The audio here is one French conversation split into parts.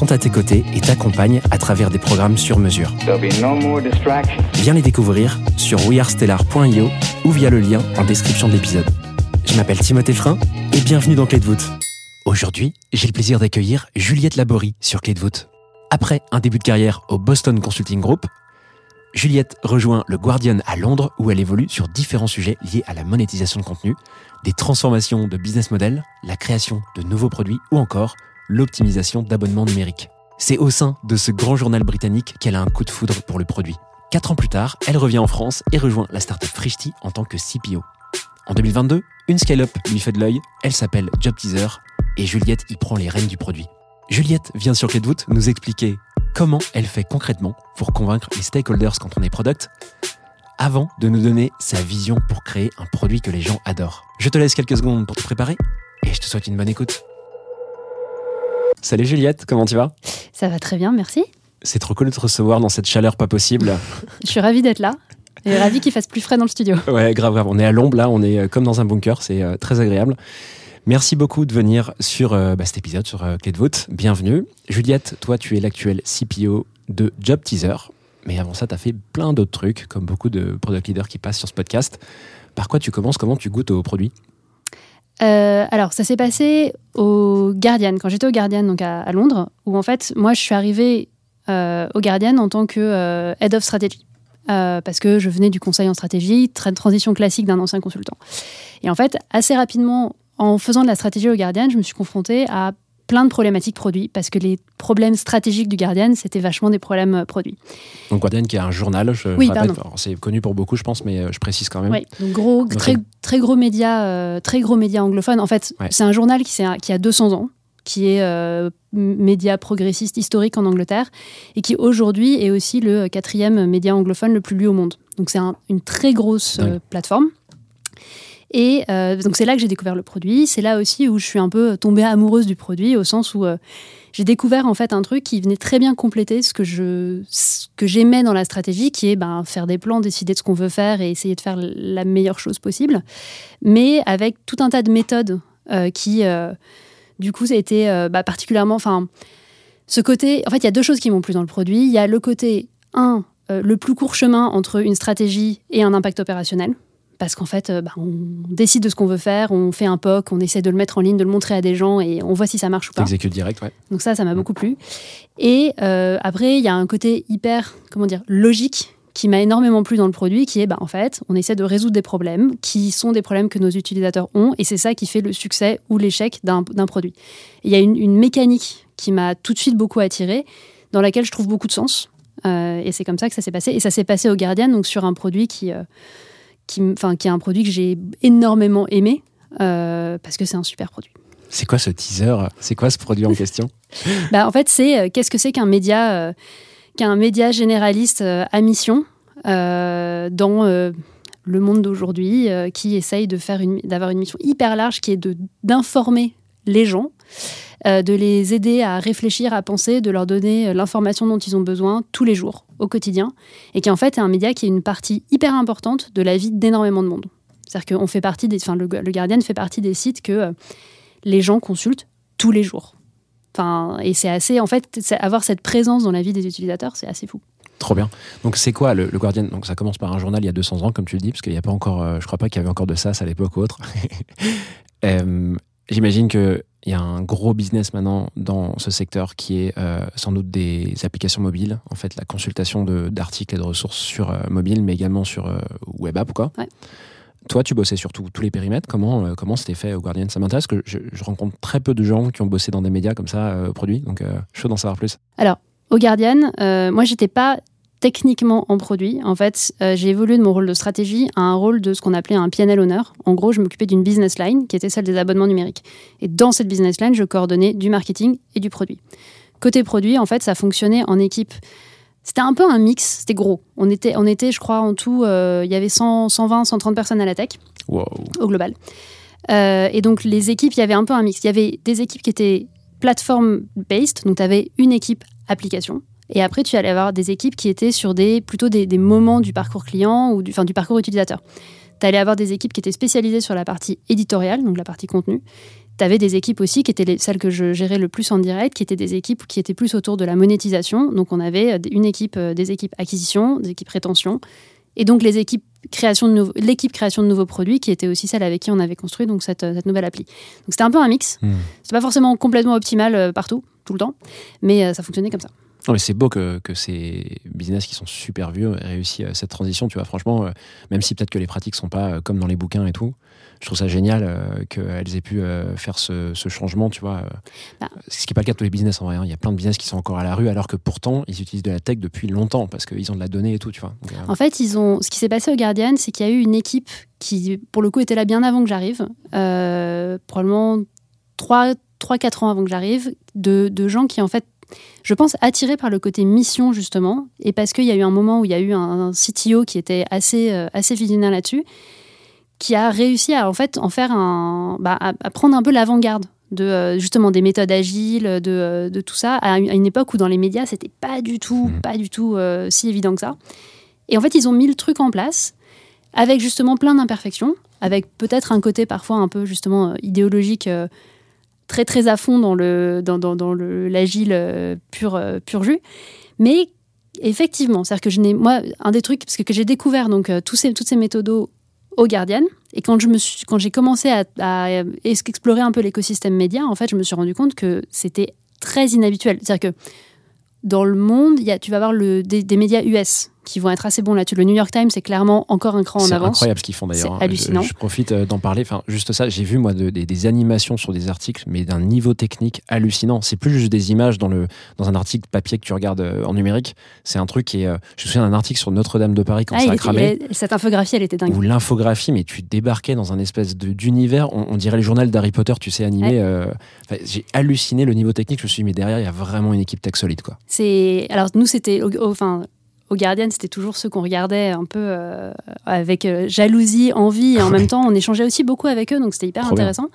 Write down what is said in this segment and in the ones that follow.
sont à tes côtés et t'accompagnent à travers des programmes sur mesure. No. Viens les découvrir sur wearestellar.io ou via le lien en description de l'épisode. Je m'appelle Timothée Frein et bienvenue dans Clé de voûte. Aujourd'hui, j'ai le plaisir d'accueillir Juliette Laborie sur Clé de voûte. Après un début de carrière au Boston Consulting Group, Juliette rejoint le Guardian à Londres où elle évolue sur différents sujets liés à la monétisation de contenu, des transformations de business model, la création de nouveaux produits ou encore l'optimisation d'abonnements numériques. C'est au sein de ce grand journal britannique qu'elle a un coup de foudre pour le produit. Quatre ans plus tard, elle revient en France et rejoint la startup Frishti en tant que CPO. En 2022, une scale-up lui fait de l'œil, elle s'appelle Job Teaser et Juliette y prend les rênes du produit. Juliette vient sur Clé de nous expliquer comment elle fait concrètement pour convaincre les stakeholders quand on est product, avant de nous donner sa vision pour créer un produit que les gens adorent. Je te laisse quelques secondes pour te préparer et je te souhaite une bonne écoute. Salut Juliette, comment tu vas? Ça va très bien, merci. C'est trop cool de te recevoir dans cette chaleur pas possible. Je suis ravie d'être là et ravie qu'il fasse plus frais dans le studio. Ouais, grave, grave. On est à l'ombre là, on est euh, comme dans un bunker, c'est euh, très agréable. Merci beaucoup de venir sur euh, bah, cet épisode sur euh, Clé de voûte. Bienvenue. Juliette, toi, tu es l'actuel CPO de Job Teaser. Mais avant ça, tu as fait plein d'autres trucs, comme beaucoup de product leaders qui passent sur ce podcast. Par quoi tu commences? Comment tu goûtes aux produits? Euh, alors, ça s'est passé au Guardian, quand j'étais au Guardian, donc à, Londres, où en fait, moi, je suis arrivée euh, au Guardian en tant que euh, Head of Strategy. Parce que je venais du conseil en stratégie, tra- transition classique d'un ancien consultant. Et en fait, assez rapidement, en faisant de la stratégie au Guardian, je me suis confrontée à plein de problématiques produits, parce que les problèmes stratégiques du Guardian, c'était vachement des problèmes euh, produits. Donc Guardian, qui est un journal, je Oui, c'est connu pour beaucoup, je pense, mais euh, je précise quand même. Oui, donc gros, Donc, très, très gros média, euh, très gros média anglophone. En fait, Ouais. c'est un journal qui, qui a 200 ans, qui est euh, média progressiste historique en Angleterre et qui aujourd'hui est aussi le quatrième média anglophone le plus lu au monde. Donc c'est un- une très grosse euh, plateforme. Et euh, donc c'est là que j'ai découvert le produit. C'est là aussi où je suis un peu tombée amoureuse du produit au sens où euh, j'ai découvert en fait un truc qui venait très bien compléter ce que je que j'aimais dans la stratégie, qui est ben, faire des plans, décider de ce qu'on veut faire et essayer de faire la meilleure chose possible, mais avec tout un tas de méthodes euh, qui, du coup, c'était euh, bah, particulièrement, enfin, ce côté. En fait, il y a deux choses qui m'ont plu dans le produit. Il y a le côté un, le plus court chemin entre une stratégie et un impact opérationnel. Parce qu'en fait, euh, bah, on décide de ce qu'on veut faire, on fait un POC, on essaie de le mettre en ligne, de le montrer à des gens et on voit si ça marche ou pas. T'exécutes direct, ouais. Donc ça, ça m'a beaucoup plu. Et euh, après, il y a un côté hyper, comment dire, logique qui m'a énormément plu dans le produit, qui est, bah, en fait, on essaie de résoudre des problèmes qui sont des problèmes que nos utilisateurs ont, et c'est ça qui fait le succès ou l'échec d'un produit. Il y a une, une mécanique qui m'a tout de suite beaucoup attirée, dans laquelle je trouve beaucoup de sens. Euh, et c'est comme ça que ça s'est passé. Et ça s'est passé au Guardian, donc sur un produit qui, euh, qui, qui est un produit que j'ai énormément aimé, euh, parce que c'est un super produit. C'est quoi ce teaser? C'est quoi ce produit en question? Bah, en fait, c'est euh, qu'est-ce que c'est qu'un média, euh, qu'un média généraliste à mission dans le monde d'aujourd'hui, euh, qui essaye de faire une, d'avoir une mission hyper large, qui est de d'informer les gens, euh, de les aider à réfléchir, à penser, de leur donner euh, l'information dont ils ont besoin tous les jours, au quotidien, et qui en fait est un média qui est une partie hyper importante de la vie d'énormément de monde. C'est-à-dire qu'on fait partie des, enfin, le, Guardian fait partie des sites que euh, les gens consultent tous les jours. Enfin, et c'est assez, en fait, avoir cette présence dans la vie des utilisateurs, c'est assez fou. Trop bien. Donc c'est quoi le, Guardian? Donc ça commence par un journal il y a 200 ans, comme tu le dis, parce qu'il n'y a pas encore, je crois pas qu'il y avait encore de ça à l'époque ou autre. J'imagine qu'il y a un gros business maintenant dans ce secteur qui est euh, sans doute des applications mobiles, en fait la consultation d'articles et de ressources sur euh, mobile, mais également sur euh, web app quoi. Ouais. Toi, tu bossais sur tout- tous les périmètres. Comment euh, comment c'était fait au Guardian? Ça m'intéresse que je, je rencontre très peu de gens qui ont bossé dans des médias comme ça, produits. Donc, euh, chaud d'en savoir plus. Au Guardian, moi, j'étais pas techniquement en produit. En fait, euh, j'ai évolué de mon rôle de stratégie à un rôle de ce qu'on appelait un PNL owner. En gros, je m'occupais d'une business line qui était celle des abonnements numériques. Et dans cette business line, je coordonnais du marketing et du produit. Côté produit, en fait, ça fonctionnait en équipe. C'était un peu un mix, c'était gros. On était, on était, je crois, en tout, euh, il y avait 100, 120, 130 personnes à la tech Wow. au global. Euh, et donc, les équipes, il y avait un peu un mix. Il y avait des équipes qui étaient plateforme-based, donc tu avais une équipe application. Et après, tu allais avoir des équipes qui étaient sur des, plutôt des, des moments du parcours client ou du, enfin, du parcours utilisateur. Tu allais avoir des équipes qui étaient spécialisées sur la partie éditoriale, donc la partie contenu. Tu avais des équipes aussi qui étaient les, celles que je gérais le plus en direct, qui étaient des équipes qui étaient plus autour de la monétisation. Donc, on avait euh, une équipe, euh, des équipes acquisition, des équipes rétention, et donc les équipes création de l'équipe création de nouveaux produits, qui était aussi celle avec qui on avait construit donc cette, euh, cette nouvelle appli. Donc, c'était un peu un mix. Hmm. C'est pas forcément complètement optimal partout, tout le temps, mais ça fonctionnait comme ça. Non, mais c'est beau que, que ces business qui sont super vieux aient réussi euh, cette transition. Tu vois, franchement, euh, même si peut-être que les pratiques sont pas euh, comme dans les bouquins et tout, je trouve ça génial euh, qu'elles aient pu faire ce, ce changement. Tu vois, Bah. ce qui n'est pas le cas de tous les business en vrai. hein. Il y a plein de business qui sont encore à la rue, alors que pourtant ils utilisent de la tech depuis longtemps parce qu'ils ont de la donnée et tout. Tu vois. Donc, En fait, ils ont, ce qui s'est passé au Guardian, c'est qu'il y a eu une équipe qui, pour le coup, était là bien avant que j'arrive, probablement 3-4 ans avant que j'arrive, de, de gens qui, en fait, je pense, attirés par le côté mission, justement, et parce qu'il y a eu un moment où il y a eu un, un CTO qui était assez, euh, assez visionnaire là-dessus, qui a réussi à, en fait, en faire un, bah, à, à prendre un peu l'avant-garde de euh, justement des méthodes agiles, de, euh, de tout ça, à une, époque où dans les médias, c'était pas du tout, Mhm. pas du tout euh, si évident que ça. Et en fait, ils ont mis le truc en place avec justement plein d'imperfections, avec peut-être un côté parfois un peu justement idéologique très très à fond dans le dans, dans, dans le l'agile euh, pur euh, pur jus, mais effectivement, c'est-à-dire que je n'ai moi un des trucs parce que, que j'ai découvert donc euh, tous ces toutes ces méthodos au Guardian et quand je me suis quand j'ai commencé à, explorer un peu l'écosystème média, en fait, je me suis rendu compte que c'était très inhabituel, c'est-à-dire que dans le monde, y a, tu vas avoir le, des médias US qui vont être assez bons là-dessus. Le New York Times, c'est clairement encore un cran en C'est avance. incroyable ce qu'ils font d'ailleurs. C'est hein. hallucinant. Je, je profite euh, d'en parler. Enfin, juste ça, j'ai vu moi de- des, des animations sur des articles, mais d'un niveau technique hallucinant. C'est plus juste des images dans le dans un article papier que tu regardes euh, en numérique. C'est un truc qui est. euh, je me souviens d'un article sur Notre-Dame de Paris quand Ah, ça a était- cramé. cette infographie, elle était dingue. Ou l'infographie, mais tu débarquais dans un espèce d'univers, on, on dirait le journal d'Harry Potter, tu sais, animé. Ouais. euh, j'ai halluciné le niveau technique. Je me suis dit, mais derrière, il y a vraiment une équipe tech solide, quoi. C'est alors nous c'était enfin au Guardian c'était toujours ceux qu'on regardait un peu euh, avec euh, jalousie, envie et en même temps on échangeait aussi beaucoup avec eux donc c'était hyper Trop bien. intéressant.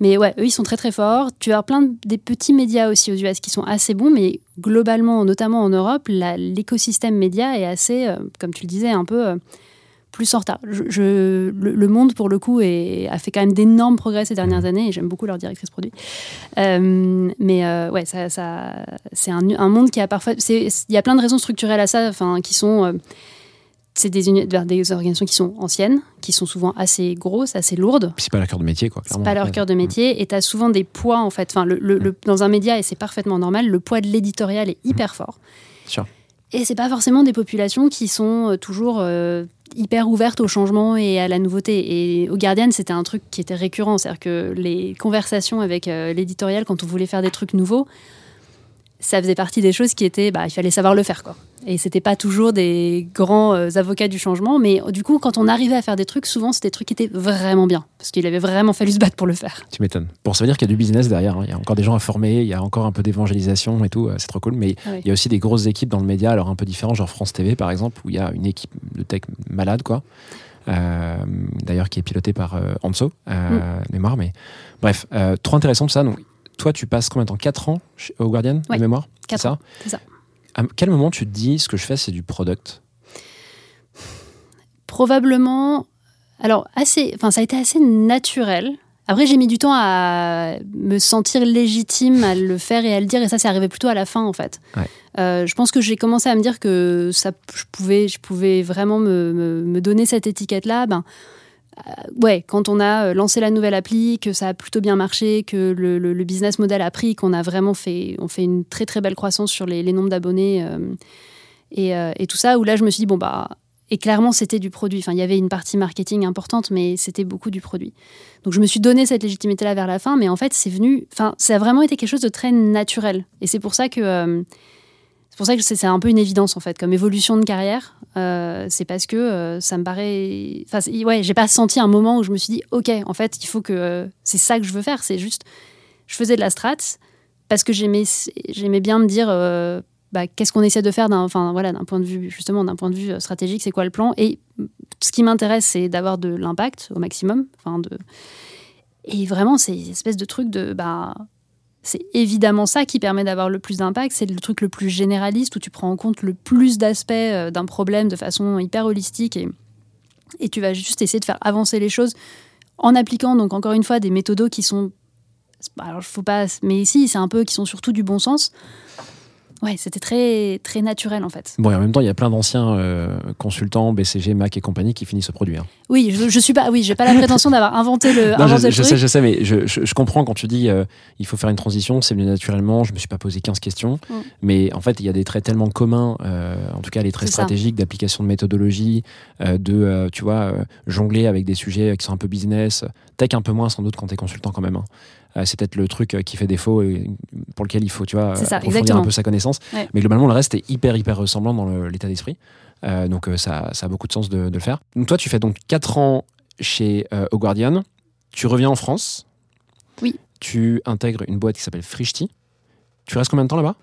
Mais ouais, eux ils sont très très forts. Tu as plein de, des petits médias aussi aux US qui sont assez bons, mais globalement, notamment en Europe, l'écosystème média est assez, euh, comme tu le disais, un peu plus en retard. Je, je- le, le monde, pour le coup, est- a fait quand même d'énormes progrès ces dernières années et j'aime beaucoup leur directrice produit. Euh, mais euh, ouais, ça, ça, c'est un, un monde qui a parfois. Il y a plein de raisons structurelles à ça, enfin, qui sont. euh, c'est des, des organisations qui sont anciennes, qui sont souvent assez grosses, assez lourdes. C'est pas leur cœur de métier, quoi. C'est pas leur cœur de métier et tu as souvent des poids en fait. Enfin, le, le- le- dans un média, et c'est parfaitement normal, le poids de l'éditorial est hyper fort. Sûr. Et c'est pas forcément des populations qui sont euh, toujours euh, hyper ouvertes au changement et à la nouveauté. Et au Guardian, c'était un truc qui était récurrent. C'est-à-dire que les conversations avec euh, l'éditorial, quand on voulait faire des trucs nouveaux, ça faisait partie des choses qui étaient, bah, il fallait savoir le faire, quoi. Et c'était pas toujours des grands euh, avocats du changement, mais du coup, quand on arrivait à faire des trucs, souvent c'était des trucs qui étaient vraiment bien, parce qu'il avait vraiment fallu se battre pour le faire. Tu m'étonnes. Bon, ça veut dire qu'il y a du business derrière. hein. Il y a encore des gens à former, il y a encore un peu d'évangélisation et tout. euh, C'est trop cool. Mais Ah oui. il y a aussi des grosses équipes dans le média, alors un peu différents, genre France TV par exemple, où il y a une équipe de tech malade, quoi. Euh, D'ailleurs, qui est pilotée par euh, Anso, euh, mémoire. Mais bref, trop intéressant tout ça. Donc, toi, tu passes combien de temps? 4 ans au Guardian Ouais, de mémoire? Quatre C'est ans, c'est ça. À quel moment tu te dis ce que je fais, c'est du product? Probablement, alors assez, enfin ça a été assez naturel. Après, j'ai mis du temps à me sentir légitime à le faire et à le dire, et ça, c'est arrivé plutôt à la fin, en fait. Ouais. Euh, je pense que j'ai commencé à me dire que ça, je pouvais, je pouvais vraiment me, me- me donner cette étiquette-là. Ben, ouais, quand on a euh, lancé la nouvelle appli, que ça a plutôt bien marché, que le, business model a pris, qu'on a vraiment fait, on fait une très très belle croissance sur les, nombres d'abonnés euh, et, euh, et tout ça, où là, je me suis dit bon bah et clairement, c'était du produit. Enfin, il y avait une partie marketing importante, mais c'était beaucoup du produit. Donc, je me suis donné cette légitimité-là vers la fin, mais en fait, c'est venu. Enfin, ça a vraiment été quelque chose de très naturel. Et c'est pour ça que. euh, c'est pour ça que c'est un peu une évidence en fait, comme évolution de carrière. Euh, c'est parce que euh, ça me paraît. Enfin, ouais, j'ai pas senti un moment où je me suis dit, ok, en fait, il faut que euh, c'est ça que je veux faire. C'est juste, je faisais de la strat parce que j'aimais, bien me dire, bah, qu'est-ce qu'on essaie de faire d'un, enfin voilà, point de vue justement, d'un point de vue stratégique, c'est quoi le plan Et ce qui m'intéresse, c'est d'avoir de l'impact au maximum. Enfin, de et vraiment, c'est une espèce de truc de bah c'est évidemment ça qui permet d'avoir le plus d'impact. C'est le truc le plus généraliste où tu prends en compte le plus d'aspects euh, d'un problème de façon hyper holistique et, et tu vas juste essayer de faire avancer les choses en appliquant, donc encore une fois, des méthodos qui sont. Alors, faut pas. Mais ici, c'est un peu qui sont surtout du bon sens. Ouais, c'était très, très naturel en fait. Bon, et en même temps, il y a plein d'anciens euh, consultants, BCG, Mac et compagnie qui finissent ce produit. hein. Oui, je, je suis pas. Oui, j'ai pas la prétention d'avoir inventé le, Non, inventé je, le je truc. sais, je sais, mais je, comprends quand tu dis euh, il faut faire une transition, c'est venu naturellement. Je me suis pas posé 15 questions, Mm. mais en fait, il y a des traits tellement communs, euh, en tout cas les traits stratégiques d'application de méthodologie, euh, de tu vois jongler avec des sujets qui sont un peu business, tech un peu moins sans doute quand tu es consultant quand même. hein. Euh, c'est peut-être le truc euh, qui fait défaut et pour lequel il faut tu vois ça, approfondir un peu sa connaissance. Ouais. Mais globalement, le reste est hyper hyper ressemblant dans l'état d'esprit. Euh, donc euh, ça, ça a beaucoup de sens de, de le faire. Donc toi, tu fais donc 4 ans chez euh, Au Guardian. Tu reviens en France. Oui. Tu intègres une boîte qui s'appelle Frishti. Tu restes combien de temps là-bas?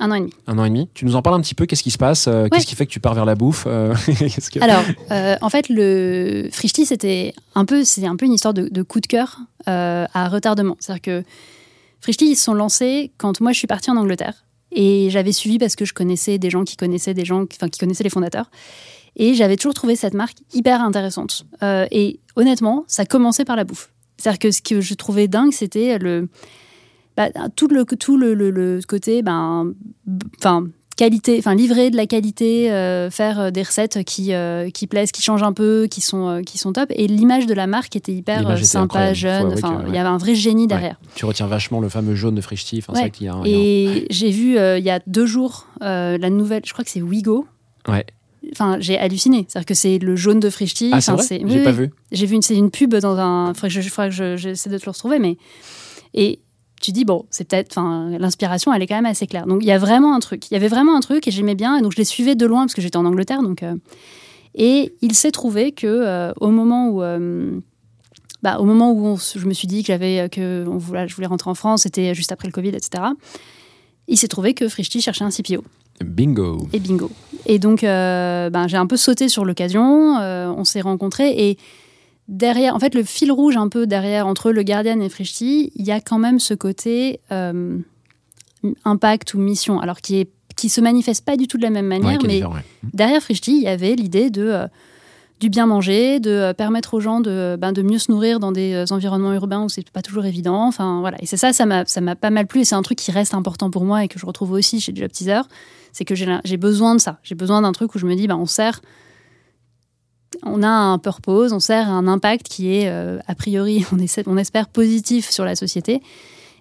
Un an et demi. Un an et demi. Tu nous en parles un petit peu. Qu'est-ce qui se passe Euh, Qu'est-ce qui fait que tu pars vers la bouffe Euh, que- Alors, euh, en fait, le Frishti, c'était un peu, un peu une histoire de, de coup de cœur à retardement. C'est-à-dire que Frishti, ils se sont lancés quand moi je suis partie en Angleterre et j'avais suivi parce que je connaissais des gens qui connaissaient des gens, qui- enfin qui connaissaient les fondateurs. Et j'avais toujours trouvé cette marque hyper intéressante. Et honnêtement, ça commençait par la bouffe. C'est-à-dire que ce que je trouvais dingue, c'était le bah, tout le tout le, le- le côté ben enfin qualité enfin livrer de la qualité euh, faire euh, des recettes qui euh, qui plaisent qui changent un peu qui sont euh, qui sont top et l'image de la marque était hyper sympa incroyable. Jeune enfin il ouais. y avait un vrai génie derrière Tu retiens vachement le fameux jaune de Frishti. Enfin, c'est Ouais. a un- et j'ai vu il y a deux jours la nouvelle je crois que c'est Wigo Ouais. Enfin, j'ai halluciné. C'est-à-dire que c'est le jaune de Frishti. Ah, c'est Enfin, vrai oui, J'ai oui. pas vu. J'ai vu une, c'est une pub dans un. Il faudrait que je- faudrait que je- j'essaie de te le retrouver, mais. Et tu dis, bon, c'est peut-être. Enfin, l'inspiration, elle est quand même assez claire. Donc, il y a vraiment un truc. Il y avait vraiment un truc et j'aimais bien. Et donc, je les suivais de loin parce que j'étais en Angleterre. Donc, euh, Et il s'est trouvé que euh, au moment où. euh, bah, au moment où on je me suis dit que j'avais que on voulait, je voulais rentrer en France, c'était juste après le Covid, etc. Il s'est trouvé que Frishti cherchait un CPO. Bingo. Et bingo. Et donc, ben, j'ai un peu sauté sur l'occasion. on s'est rencontrés et derrière, en fait, le fil rouge un peu derrière entre le Guardian et Frishti, il y a quand même ce côté euh, impact ou mission, alors qui est qui se manifeste pas du tout de la même manière, mais ouais. derrière Frishti, il y avait l'idée de euh, du bien manger, de euh, permettre aux gens de, ben, de mieux se nourrir dans des environnements urbains où c'est pas toujours évident. Enfin voilà, et c'est ça, ça m'a ça m'a pas mal plu et c'est un truc qui reste important pour moi et que je retrouve aussi chez Job Teaser, c'est que j'ai besoin de ça. J'ai besoin d'un truc où je me dis, ben, on sert, on a un purpose, on sert un impact qui est euh, a priori, on, essaie, on espère positif sur la société.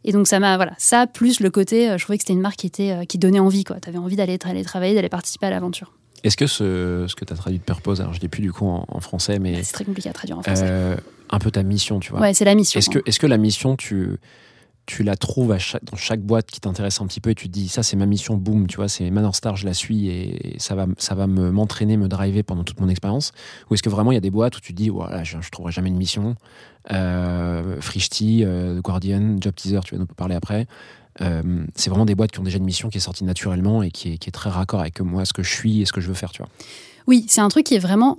Et donc ça m'a voilà ça plus le côté, euh, je trouvais que c'était une marque qui était euh, qui donnait envie quoi. T'avais envie d'aller aller travailler, d'aller participer à l'aventure. Est-ce que ce, ce que tu as traduit de purpose, alors je l'ai plus du coup en, en français, mais C'est très compliqué à traduire en français. un peu ta mission, tu vois. ouais, c'est la mission. Est-ce que, est que la mission, tu, tu la trouves dans chaque boîte qui t'intéresse un petit peu et tu te dis, ça c'est ma mission, boum, tu vois, c'est Manor Star, je la suis et ça va, ça va me, m'entraîner, me driver pendant toute mon expérience Ou est-ce que vraiment il y a des boîtes où tu te dis, voilà, je, je trouverai jamais une mission euh, Frishti, euh, Guardian, Job Teaser, tu vas nous parler après. Euh, c'est vraiment des boîtes qui ont déjà une mission qui est sortie naturellement et qui est, qui est très raccord avec moi, ce que je suis et ce que je veux faire, tu vois. Oui, c'est un truc qui est vraiment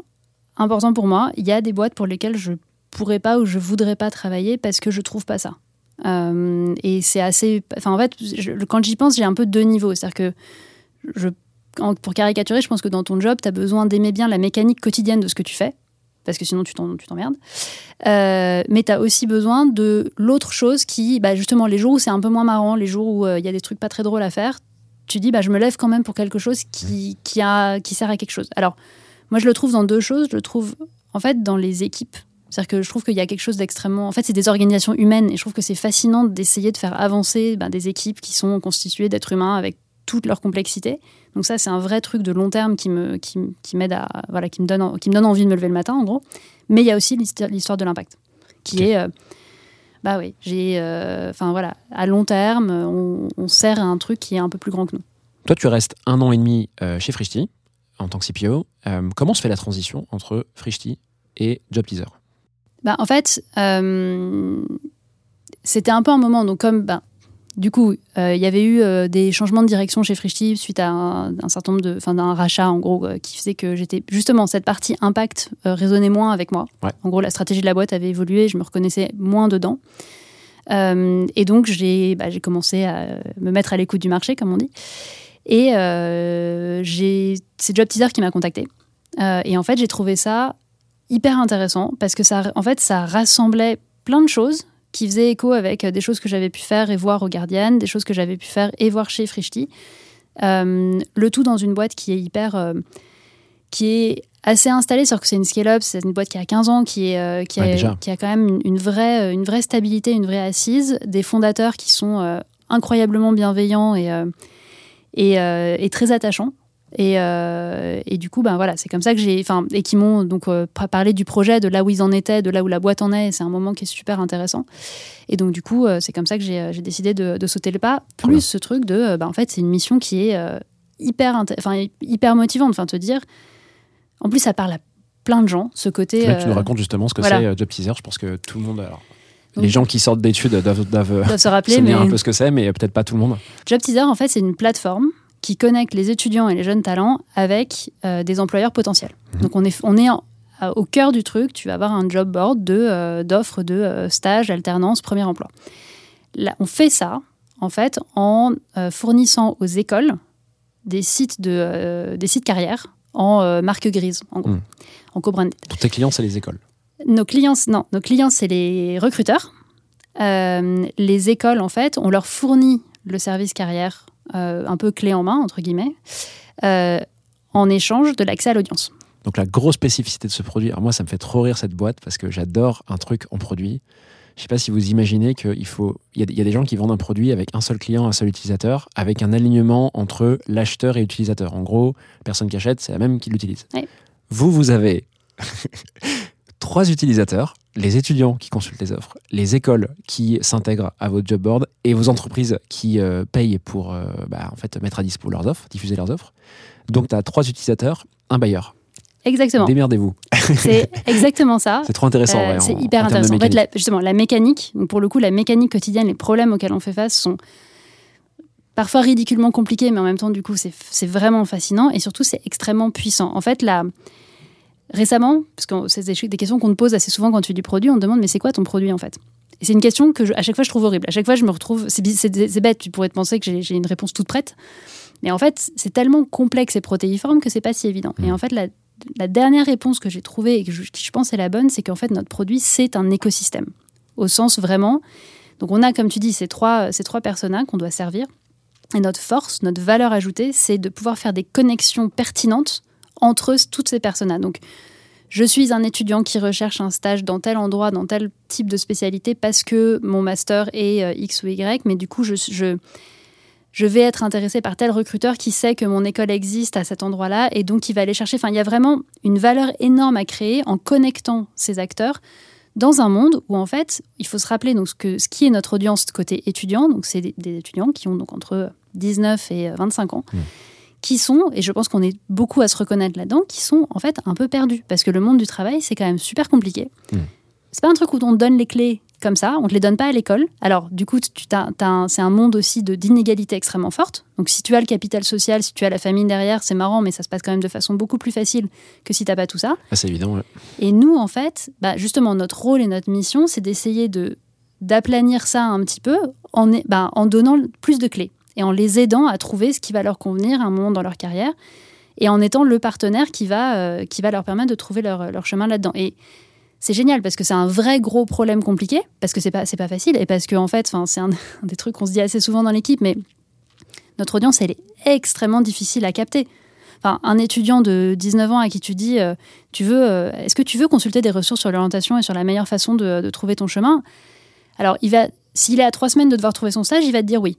important pour moi. Il y a des boîtes pour lesquelles je pourrais pas ou je voudrais pas travailler parce que je trouve pas ça. Euh, et c'est assez. Enfin, en fait, quand j'y pense, j'ai un peu deux niveaux. C'est-à-dire que pour caricaturer, je pense que dans ton job, tu as besoin d'aimer bien la mécanique quotidienne de ce que tu fais. Parce que sinon, tu t'emmerdes. Euh, mais tu as aussi besoin de l'autre chose qui, bah, justement, les jours où c'est un peu moins marrant, les jours où euh, il y a des trucs pas très drôles à faire, tu dis, bah, je me lève quand même pour quelque chose qui, qui, a, qui sert à quelque chose. Alors, moi, je le trouve dans deux choses. Je le trouve, en fait, dans les équipes. C'est-à-dire que je trouve qu'il y a quelque chose d'extrêmement. En fait, c'est des organisations humaines et je trouve que c'est fascinant d'essayer de faire avancer ben, des équipes qui sont constituées d'êtres humains avec toute leur complexité. Donc ça, c'est un vrai truc de long terme qui me, qui, qui m'aide à, voilà, qui me donne, en- qui me donne envie de me lever le matin, en gros. Mais il y a aussi l'histoire de l'impact, qui est, euh, bah oui, j'ai, euh, enfin voilà, à long terme, on, on sert à un truc qui est un peu plus grand que nous. Toi, tu restes un an et demi euh, chez Frishti en tant que CPO. Comment se fait la transition entre Frishti et Job Teaser? Bah, en fait, euh, c'était un peu un moment. Donc, comme bah, du coup, euh, il y avait eu euh, des changements de direction chez Frishti suite à un, un certain nombre de, enfin, d'un rachat en gros, euh, qui faisait que j'étais justement cette partie impact résonnait moins avec moi. Ouais. En gros, la stratégie de la boîte avait évolué, je me reconnaissais moins dedans. Et donc, j'ai bah, commencé à me mettre à l'écoute du marché, comme on dit. Et j'ai- c'est Job Teaser qui m'a contacté. Et en fait, j'ai trouvé ça hyper intéressant parce que ça, en fait, ça rassemblait plein de choses qui faisaient écho avec euh, des choses que j'avais pu faire et voir au Guardian, des choses que j'avais pu faire et voir chez Frishti. Euh, le tout dans une boîte qui est hyper. euh, qui est assez installée, c'est-à-dire que c'est une scale-up, c'est une boîte qui a 15 ans, qui, est, euh, qui, Ouais, a, qui a quand même une, une vraie, une vraie stabilité, une vraie assise, des fondateurs qui sont incroyablement bienveillants et, et, et très attachants. Et, euh, et du coup, ben voilà, c'est comme ça que j'ai, enfin, et qui m'ont donc euh, pa- parlé du projet, de là où ils en étaient, de là où la boîte en est. C'est un moment qui est super intéressant. Et donc du coup, euh, c'est comme ça que j'ai, décidé de, de sauter le pas. Plus ce truc de, ben, en fait, c'est une mission qui est hyper, enfin, hyper motivante. Enfin, te dire. En plus, ça parle à plein de gens. Ce côté. Là tu nous racontes justement ce que voilà. c'est Job Teaser. Je pense que tout le monde. Alors, les gens qui sortent d'études doivent, doivent doivent se rappeler, mais un peu ce que c'est, mais peut-être pas tout le monde. Job Teaser, en fait, c'est une plateforme qui connecte les étudiants et les jeunes talents avec euh, des employeurs potentiels. Mhm. Donc, on est, on est en- au cœur du truc. Tu vas avoir un job board de, euh, d'offres de euh, stage, alternance, premier emploi. Là, on fait ça, en fait, en euh, fournissant aux écoles des sites, de, des sites carrières en marque grise, en gros, Mhm. en co-branded. Pour tes clients, c'est les écoles. Nos clients, non, nos clients, c'est les recruteurs. Euh, les écoles, en fait, on leur fournit le service carrière un peu clé en main, entre guillemets, euh, en échange de l'accès à l'audience. Donc la grosse spécificité de ce produit, alors moi ça me fait trop rire cette boîte parce que j'adore un truc en produit. Je sais pas si vous imaginez qu'il faut, il y, a- il y a des gens qui vendent un produit avec un seul client, un seul utilisateur, avec un alignement entre l'acheteur et l'utilisateur. En gros, la personne qui achète, c'est la même qui l'utilise. Oui. Vous, vous avez trois utilisateurs, les étudiants qui consultent les offres, les écoles qui s'intègrent à votre job board et vos entreprises qui euh, payent pour euh, bah, en fait, mettre à dispo leurs offres, diffuser leurs offres. Donc tu as trois utilisateurs, un bailleur. Exactement. Démerdez-vous. C'est exactement ça. C'est trop intéressant. Euh, ouais, c'est hyper en intéressant. En fait, la- justement, la mécanique, donc pour le coup, la mécanique quotidienne, les problèmes auxquels on fait face sont parfois ridiculement compliqués, mais en même temps, du coup, c'est c'est vraiment fascinant et surtout, c'est extrêmement puissant. En fait, là, récemment, parce que c'est des, questions qu'on te pose assez souvent quand tu du produit, on te demande, mais c'est quoi ton produit en fait? Et c'est une question que, je- à chaque fois, je trouve horrible. À chaque fois, je me retrouve. C'est bête, tu pourrais te penser que j'ai j'ai une réponse toute prête. Mais en fait, c'est tellement complexe et protéiforme que c'est pas si évident. Et en fait, la, la dernière réponse que j'ai trouvée et que je, qui je pense est la bonne, c'est qu'en fait, notre produit, c'est un écosystème. Au sens vraiment. Donc, on a, comme tu dis, ces trois, ces trois personas qu'on doit servir. Et notre force, notre valeur ajoutée, c'est de pouvoir faire des connexions pertinentes entre toutes ces personas. Donc, je suis un étudiant qui recherche un stage dans tel endroit, dans tel type de spécialité, parce que mon master est euh, X ou Y, mais du coup, je, vais être intéressé par tel recruteur qui sait que mon école existe à cet endroit-là, et donc il va aller chercher. Enfin, il y a vraiment une valeur énorme à créer en connectant ces acteurs dans un monde où en fait, il faut se rappeler donc ce, que, qui est notre audience côté étudiant. Donc, c'est des, étudiants qui ont donc entre 19 et 25 ans, Mmh. Qui sont, et je pense qu'on est beaucoup à se reconnaître là-dedans, qui sont en fait un peu perdus parce que le monde du travail c'est quand même super compliqué. Mmh. C'est pas un truc où on te donne les clés comme ça, on te les donne pas à l'école. Alors du coup, c'est un monde aussi de d'inégalité extrêmement forte. Donc si tu as le capital social, si tu as la famille derrière, c'est marrant, mais ça se passe quand même de façon beaucoup plus facile que si t'as pas tout ça. Ah, c'est évident. ouais. Et nous, en fait, bah, justement, notre rôle et notre mission, c'est d'essayer de d'aplanir ça un petit peu en, bah, en donnant plus de clés et en les aidant à trouver ce qui va leur convenir à un moment dans leur carrière et en étant le partenaire qui va, euh, qui va leur permettre de trouver leur, leur chemin là-dedans. Et c'est génial parce que c'est un vrai gros problème compliqué, parce que c'est pas, pas facile et parce que, en fait, c'est un, des trucs qu'on se dit assez souvent dans l'équipe, mais notre audience, elle est extrêmement difficile à capter. Enfin, un étudiant de 19 ans à qui tu dis, euh, euh, est-ce que tu veux consulter des ressources sur l'orientation et sur la meilleure façon de, de trouver ton chemin? Alors, s'il est à trois semaines de devoir trouver son stage, il va te dire oui.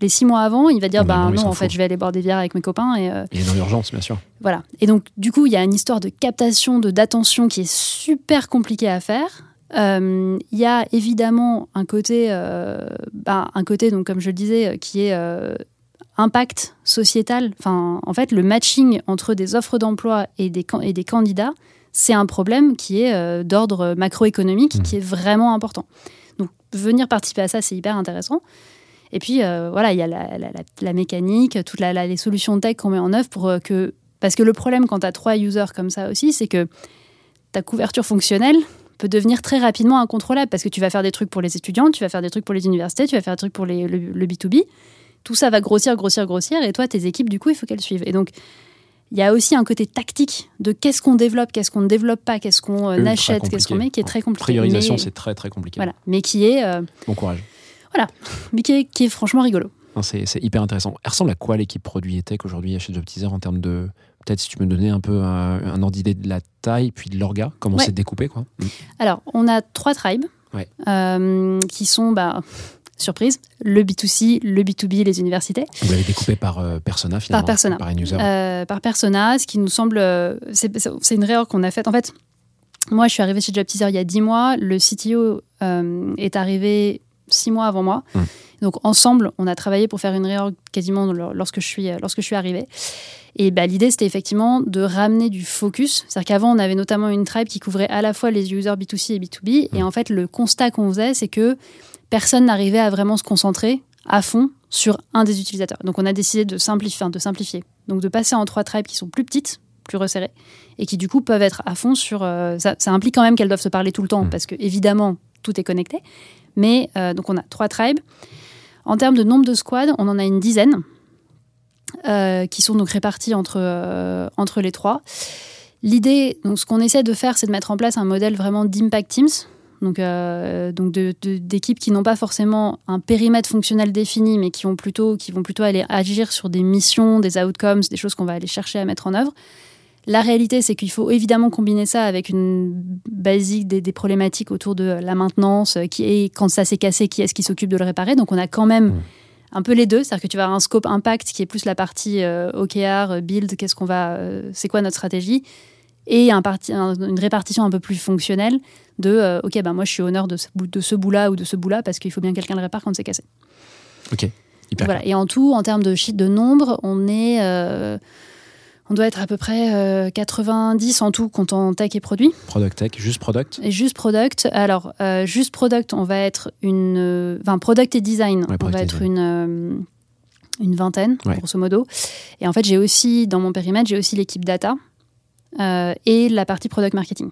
Les six mois avant, il va dire Ah bah bah non, en fait, je vais aller boire des bières avec mes copains et euh, Il est dans l'urgence, bien sûr. voilà. Et donc, du coup, il y a une histoire de captation, de d'attention qui est super compliquée à faire. Euh, Il y a évidemment un côté, euh, bah, un côté donc comme je le disais, euh, qui est impact sociétal. Enfin, en fait, le matching entre des offres d'emploi et des, et des candidats, c'est un problème qui est d'ordre macroéconomique, Mhm. qui est vraiment important. Donc, venir participer à ça, c'est hyper intéressant. Et puis, euh, voilà, il y a la, la- la- la mécanique, toutes les solutions tech qu'on met en œuvre pour euh, que. Parce que le problème quand tu as trois users comme ça aussi, c'est que ta couverture fonctionnelle peut devenir très rapidement incontrôlable parce que tu vas faire des trucs pour les étudiants, tu vas faire des trucs pour les universités, tu vas faire des trucs pour les- le, le B2B. Tout ça va grossir, grossir, grossir. Et toi, tes équipes, du coup, il faut qu'elles suivent. Et donc, il y a aussi un côté tactique de qu'est-ce qu'on développe, qu'est-ce qu'on ne développe pas, qu'est-ce qu'on euh, achète, qu'est-ce qu'on met, qui est très compliqué. Priorisation, Mais- c'est très très compliqué. Voilà. Mais qui est, euh, Bon courage. Mais qui est, qui est franchement rigolo. C'est c'est hyper intéressant. Elle ressemble à quoi l'équipe produit et tech aujourd'hui chez Job Teaser en termes de. Peut-être si tu me donnais un peu un, un ordre d'idée de la taille, puis de l'orga, comment Ouais. c'est découpé, quoi. Mm. Alors, on a trois tribes Ouais. euh, qui sont, bah, surprise, le B2C, le B2B, les universités. Vous l'avez découpé par euh, persona, finalement. persona. Par user. Euh, par persona, ce qui nous semble. euh, c'est c'est une réorg qu'on a faite. En fait, moi, je suis arrivée chez Job Teaser il y a 10 mois. Le CTO est arrivé 6 mois avant moi. Hmm. Donc, ensemble, on a travaillé pour faire une réorg quasiment lor- lorsque je suis, lorsque je suis arrivée. Et bah, l'idée, c'était effectivement de ramener du focus. C'est-à-dire qu'avant, on avait notamment une tribe qui couvrait à la fois les users B2C et B2B. Et en fait, le constat qu'on faisait, c'est que personne n'arrivait à vraiment se concentrer à fond sur un des utilisateurs. Donc, on a décidé de simplifier, de simplifier. Donc, de passer en trois tribes qui sont plus petites, plus resserrées, et qui, du coup, peuvent être à fond sur... euh, ça, ça implique quand même qu'elles doivent se parler tout le temps, Mm. parce que, évidemment, tout est connecté. Mais, euh, donc, on a trois tribes. En termes de nombre de squads, on en a une dizaine euh, qui sont donc répartis entre, euh, entre les trois. L'idée, donc ce qu'on essaie de faire, c'est de mettre en place un modèle vraiment d'impact teams, donc, donc d'équipes qui n'ont pas forcément un périmètre fonctionnel défini, mais qui, ont plutôt, qui vont plutôt aller agir sur des missions, des outcomes, des choses qu'on va aller chercher à mettre en œuvre. La réalité, c'est qu'il faut évidemment combiner ça avec une basique des, des problématiques autour de la maintenance, euh, qui est quand ça s'est cassé, qui est-ce qui s'occupe de le réparer. Donc on a quand même Mm. un peu les deux, c'est-à-dire que tu vas avoir un scope impact qui est plus la partie euh, OKR, euh, build, qu'est-ce qu'on va, euh, c'est quoi notre stratégie, et un parti, un- une répartition un peu plus fonctionnelle de, euh, ok, ben moi je suis honneur de ce, de ce bout-là ou de ce bout-là parce qu'il faut bien que quelqu'un le répare quand c'est cassé. Ok. Hyper Voilà. Et en tout, en termes de de nombre, on est, on doit être à peu près euh, 90 en tout, comptant tech et produit. clair. Product tech, juste product. Et juste product, alors euh, juste product, on va être une, euh, enfin product et design, Ouais, on va être design. une euh, une vingtaine Ouais. grosso modo. Et en fait, j'ai aussi dans mon périmètre, j'ai aussi l'équipe data euh, et la partie product marketing.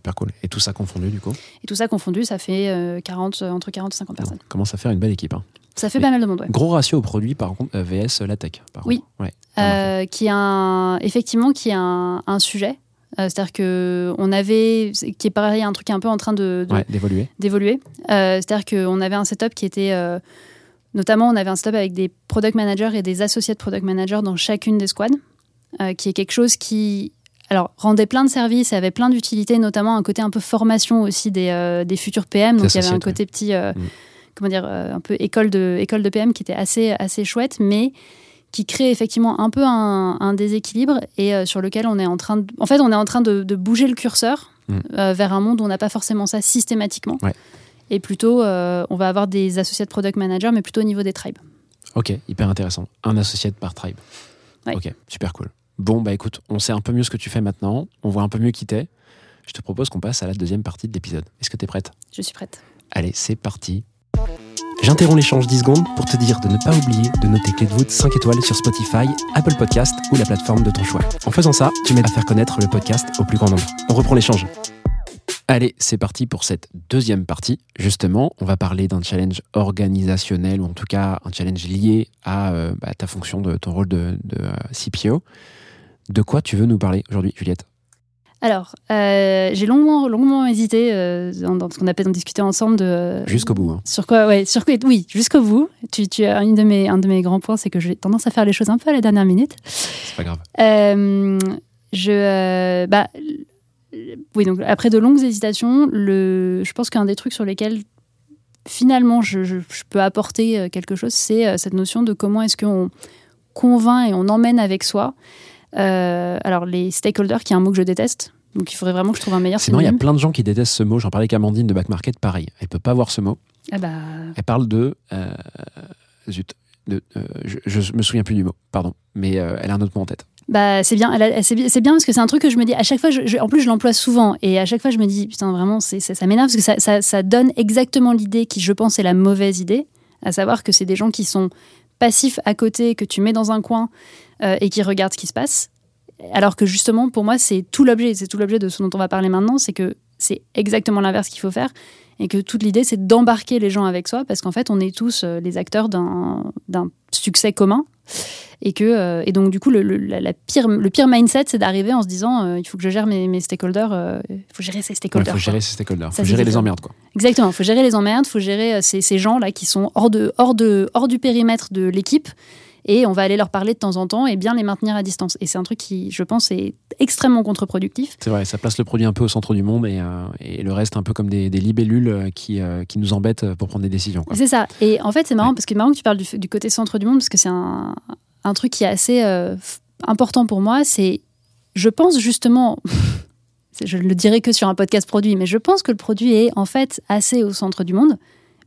Hyper cool. Et tout ça confondu, du coup? Et tout ça confondu, ça fait euh, 40, euh, entre 40 et 50 personnes. Commence à faire une belle équipe. hein. Ça fait Mais- pas mal de monde, ouais. Gros ratio au produit, par contre, euh, VS la tech. Par Oui. contre. Ouais. Euh, qui est un, effectivement qui est un, un sujet. Euh, C'est-à-dire que on avait, qui est pareil, un truc un peu en train de, Ouais, d'évoluer. Euh, C'est-à-dire qu'on avait un setup qui était, euh, notamment, on avait un setup avec des product managers et des associés de product managers dans chacune des squads, euh, qui est quelque chose qui, alors, rendait plein de services et avait plein d'utilités, notamment un côté un peu formation aussi des, euh, des futurs PM. Donc, il y avait un côté petit, euh, Mm. Comment dire, euh, un peu école de, école de PM qui était assez, assez chouette, mais qui crée effectivement un peu un, un déséquilibre et euh, sur lequel on est en train de, en fait, on est en train de, de bouger le curseur Mm. euh, vers un monde où on n'a pas forcément ça systématiquement. Ouais. Et plutôt, euh, on va avoir des associés de product managers, mais plutôt au niveau des tribes. Ok, hyper intéressant. Un associé par tribe. Ouais. Ok, super cool. Bon, bah écoute, on sait un peu mieux ce que tu fais maintenant. On voit un peu mieux qui t'es. Je te propose qu'on passe à la deuxième partie de l'épisode. Est-ce que t'es prête? Je suis prête. Allez, c'est parti. J'interromps l'échange 10 secondes pour te dire de ne pas oublier de noter Clé de voûte 5 étoiles sur Spotify, Apple Podcast ou la plateforme de ton choix. En faisant ça, tu m'aides à faire connaître le podcast au plus grand nombre. On reprend l'échange. Allez, c'est parti pour cette deuxième partie. Justement, on va parler d'un challenge organisationnel ou en tout cas un challenge lié à euh, bah, ta fonction de ton rôle de, euh, CPO. De quoi tu veux nous parler aujourd'hui, Juliette? Alors, euh, j'ai longuement, longuement hésité euh, dans, dans ce qu'on a peut-être discuté ensemble de. Jusqu'au bout. hein. Sur quoi Ouais, sur Oui, jusqu'au bout. Tu, tu une de mes, un de mes grands points, c'est que j'ai tendance à faire les choses un peu à la dernière minute. C'est pas grave. Euh, je, euh, bah, oui, donc après de longues hésitations, le, je pense qu'un des trucs sur lesquels finalement je, je- je peux apporter euh, quelque chose, c'est euh, cette notion de comment est-ce qu'on convainc et on emmène avec soi. euh, alors les stakeholders, qui est un mot que je déteste, donc il faudrait vraiment que je trouve un meilleur marrant, il y a plein de gens qui détestent ce mot. J'en parlais avec Amandine de Back Market, pareil. Elle peut pas voir ce mot. Ah bah, Elle parle de. euh, zut. de- euh, je, je me souviens plus du mot, pardon. Mais euh, elle a un autre mot en tête. Bah, c'est bien, c'est bien, parce que c'est un truc que je me dis à chaque fois. Je, je- en plus, je l'emploie souvent et à chaque fois, je me dis putain, vraiment, c'est, ça, ça m'énerve parce que ça, ça, ça donne exactement l'idée qui, je pense, est la mauvaise idée, à savoir que c'est des gens qui sont passifs à côté, que tu mets dans un coin euh, et qui regardent ce qui se passe. Alors que justement, pour moi, c'est tout l'objet, c'est tout l'objet de ce dont on va parler maintenant, c'est que c'est exactement l'inverse qu'il faut faire et que toute l'idée, c'est d'embarquer les gens avec soi parce qu'en fait, on est tous euh, les acteurs d'un, succès commun et que euh, et donc du coup le, le- la, pire le pire mindset c'est d'arriver en se disant euh, il faut que je gère mes, mes stakeholders euh, il faut gérer ces Il stakeholders faut quoi. gérer ses stakeholders. Ça, faut gérer les emmerdes, quoi. exactement il faut gérer les emmerdes il faut gérer ces, ces gens là qui sont hors de hors de hors du périmètre de l'équipe et on va aller leur parler de temps en temps et bien les maintenir à distance et c'est un truc qui je pense est extrêmement contre-productif C'est vrai, ça place le produit un peu au centre du monde et, euh, et le reste un peu comme des, des libellules euh, qui, euh, qui nous embêtent pour prendre des décisions. C'est ça. Et en fait, c'est marrant Ouais. parce que marrant que tu parles du, du côté centre du monde parce que c'est un, un truc qui est assez euh, important pour moi. C'est, je pense justement, je ne le dirai que sur un podcast produit, mais je pense que le produit est en fait assez au centre du monde,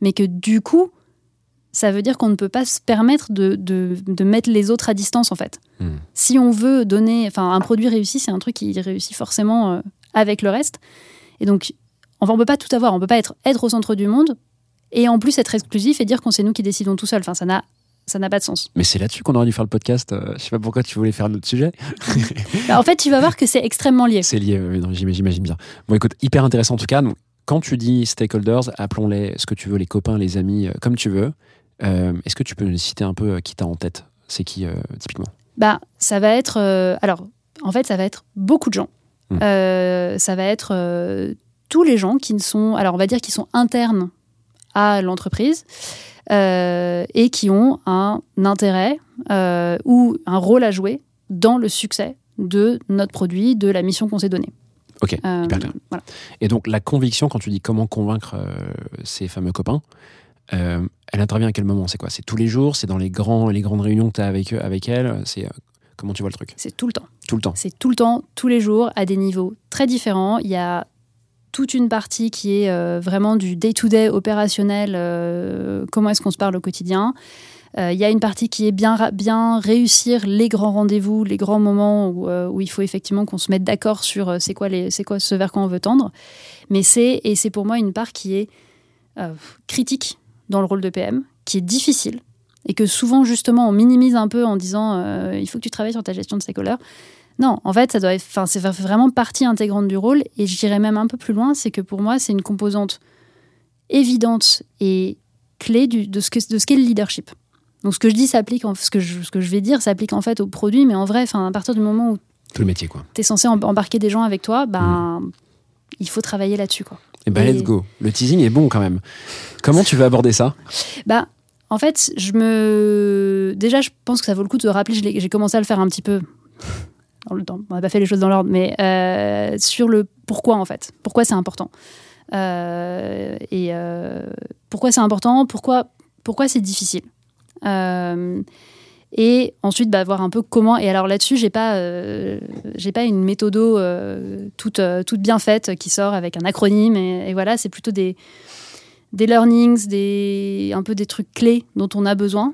mais que du coup, ça veut dire qu'on ne peut pas se permettre de, de, de mettre les autres à distance en fait. Hmm. Si on veut donner, enfin, un produit réussi, c'est un truc qui réussit forcément euh, avec le reste. Et donc, enfin, on peut pas tout avoir. On peut pas être, être au centre du monde et en plus être exclusif et dire qu'on c'est nous qui décidons tout seul. Enfin, ça n'a ça n'a pas de sens. Mais c'est là-dessus qu'on aurait dû faire le podcast. euh, je sais pas pourquoi tu voulais faire notre sujet. Bah, en fait, tu vas voir que c'est extrêmement lié. C'est lié, euh, j'imagine bien. Bon, écoute, hyper intéressant en tout cas. Donc, quand tu dis stakeholders, appelons-les ce que tu veux, les copains, les amis, euh, comme tu veux. Euh, Est-ce que tu peux nous citer un peu euh, qui t'as en tête? C'est qui, euh, typiquement? Bah, ça va être. alors, en fait, ça va être beaucoup de gens. Hmm. Ça va être tous les gens qui ne sont. Alors, on va dire qui sont internes à l'entreprise euh, et qui ont un intérêt euh, ou un rôle à jouer dans le succès de notre produit, de la mission qu'on s'est donnée. Ok, Euh, hyper clair. voilà. Et donc, la conviction, quand tu dis comment convaincre ces fameux copains, elle intervient à quel moment? C'est quoi? C'est tous les jours? C'est dans les, grands, les grandes réunions que tu as avec, eux, avec elle? C'est euh, Comment tu vois le truc? C'est tout le temps. Tout le temps. C'est tout le temps, tous les jours, à des niveaux très différents. Il y a toute une partie qui est euh, vraiment du day-to-day opérationnel, euh, comment est-ce qu'on se parle au quotidien. Euh, Il y a une partie qui est bien, bien réussir les grands rendez-vous, les grands moments où, où il faut effectivement qu'on se mette d'accord sur c'est quoi, les, quoi ce vers quoi on veut tendre. Mais c'est, et c'est pour moi une part qui est critique dans le rôle de PM, qui est difficile, et que souvent justement on minimise un peu en disant euh, il faut que tu travailles sur ta gestion de stakeholders. Non, en fait, ça doit être, enfin, c'est vraiment partie intégrante du rôle. Et je dirais même un peu plus loin, c'est que pour moi, c'est une composante évidente et clé du- de ce que- de ce qu'est le leadership. Donc, ce que je dis s'applique, ce que je, ce que je vais dire s'applique en fait au produit, mais en vrai, enfin, à partir du moment où Tout le métier, quoi. tu es censé em- embarquer des gens avec toi, ben, il faut travailler là-dessus, quoi. Et ben, Et- let's go. Le teasing est bon quand même. Comment tu veux aborder ça? Bah, en fait, je me. Déjà, je pense que ça vaut le coup de se rappeler, j'ai commencé à le faire un petit peu dans le temps. On n'a pas fait les choses dans l'ordre, mais euh, sur le pourquoi, en fait. Pourquoi c'est important. Euh, et euh, pourquoi c'est important, pourquoi, pourquoi c'est difficile? Et ensuite, bah, voir un peu comment. Et alors là-dessus, j'ai pas, euh, j'ai pas une méthodo euh, toute, euh, toute bien faite qui sort avec un acronyme. Et, voilà, c'est plutôt des, des learnings, des, un peu des trucs clés dont on a besoin,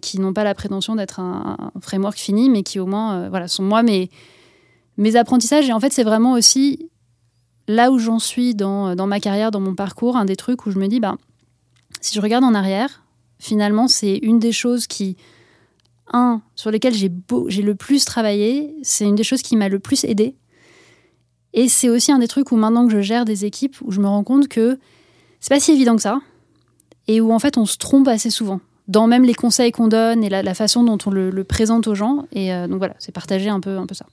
qui n'ont pas la prétention d'être un, framework fini, mais qui au moins voilà, sont moi mes, mes apprentissages. Et en fait, c'est vraiment aussi là où j'en suis dans, dans ma carrière, dans mon parcours, un des trucs où je me dis, bah, si je regarde en arrière, finalement, c'est une des choses qui, sur lesquelles j'ai le plus travaillé, c'est une des choses qui m'a le plus aidé. Et c'est aussi un des trucs où maintenant que je gère des équipes, où je me rends compte que c'est pas si évident que ça, et où en fait on se trompe assez souvent dans même les conseils qu'on donne et la, façon dont on le, le présente aux gens. Et euh, donc voilà, c'est partager un peu, un peu ça.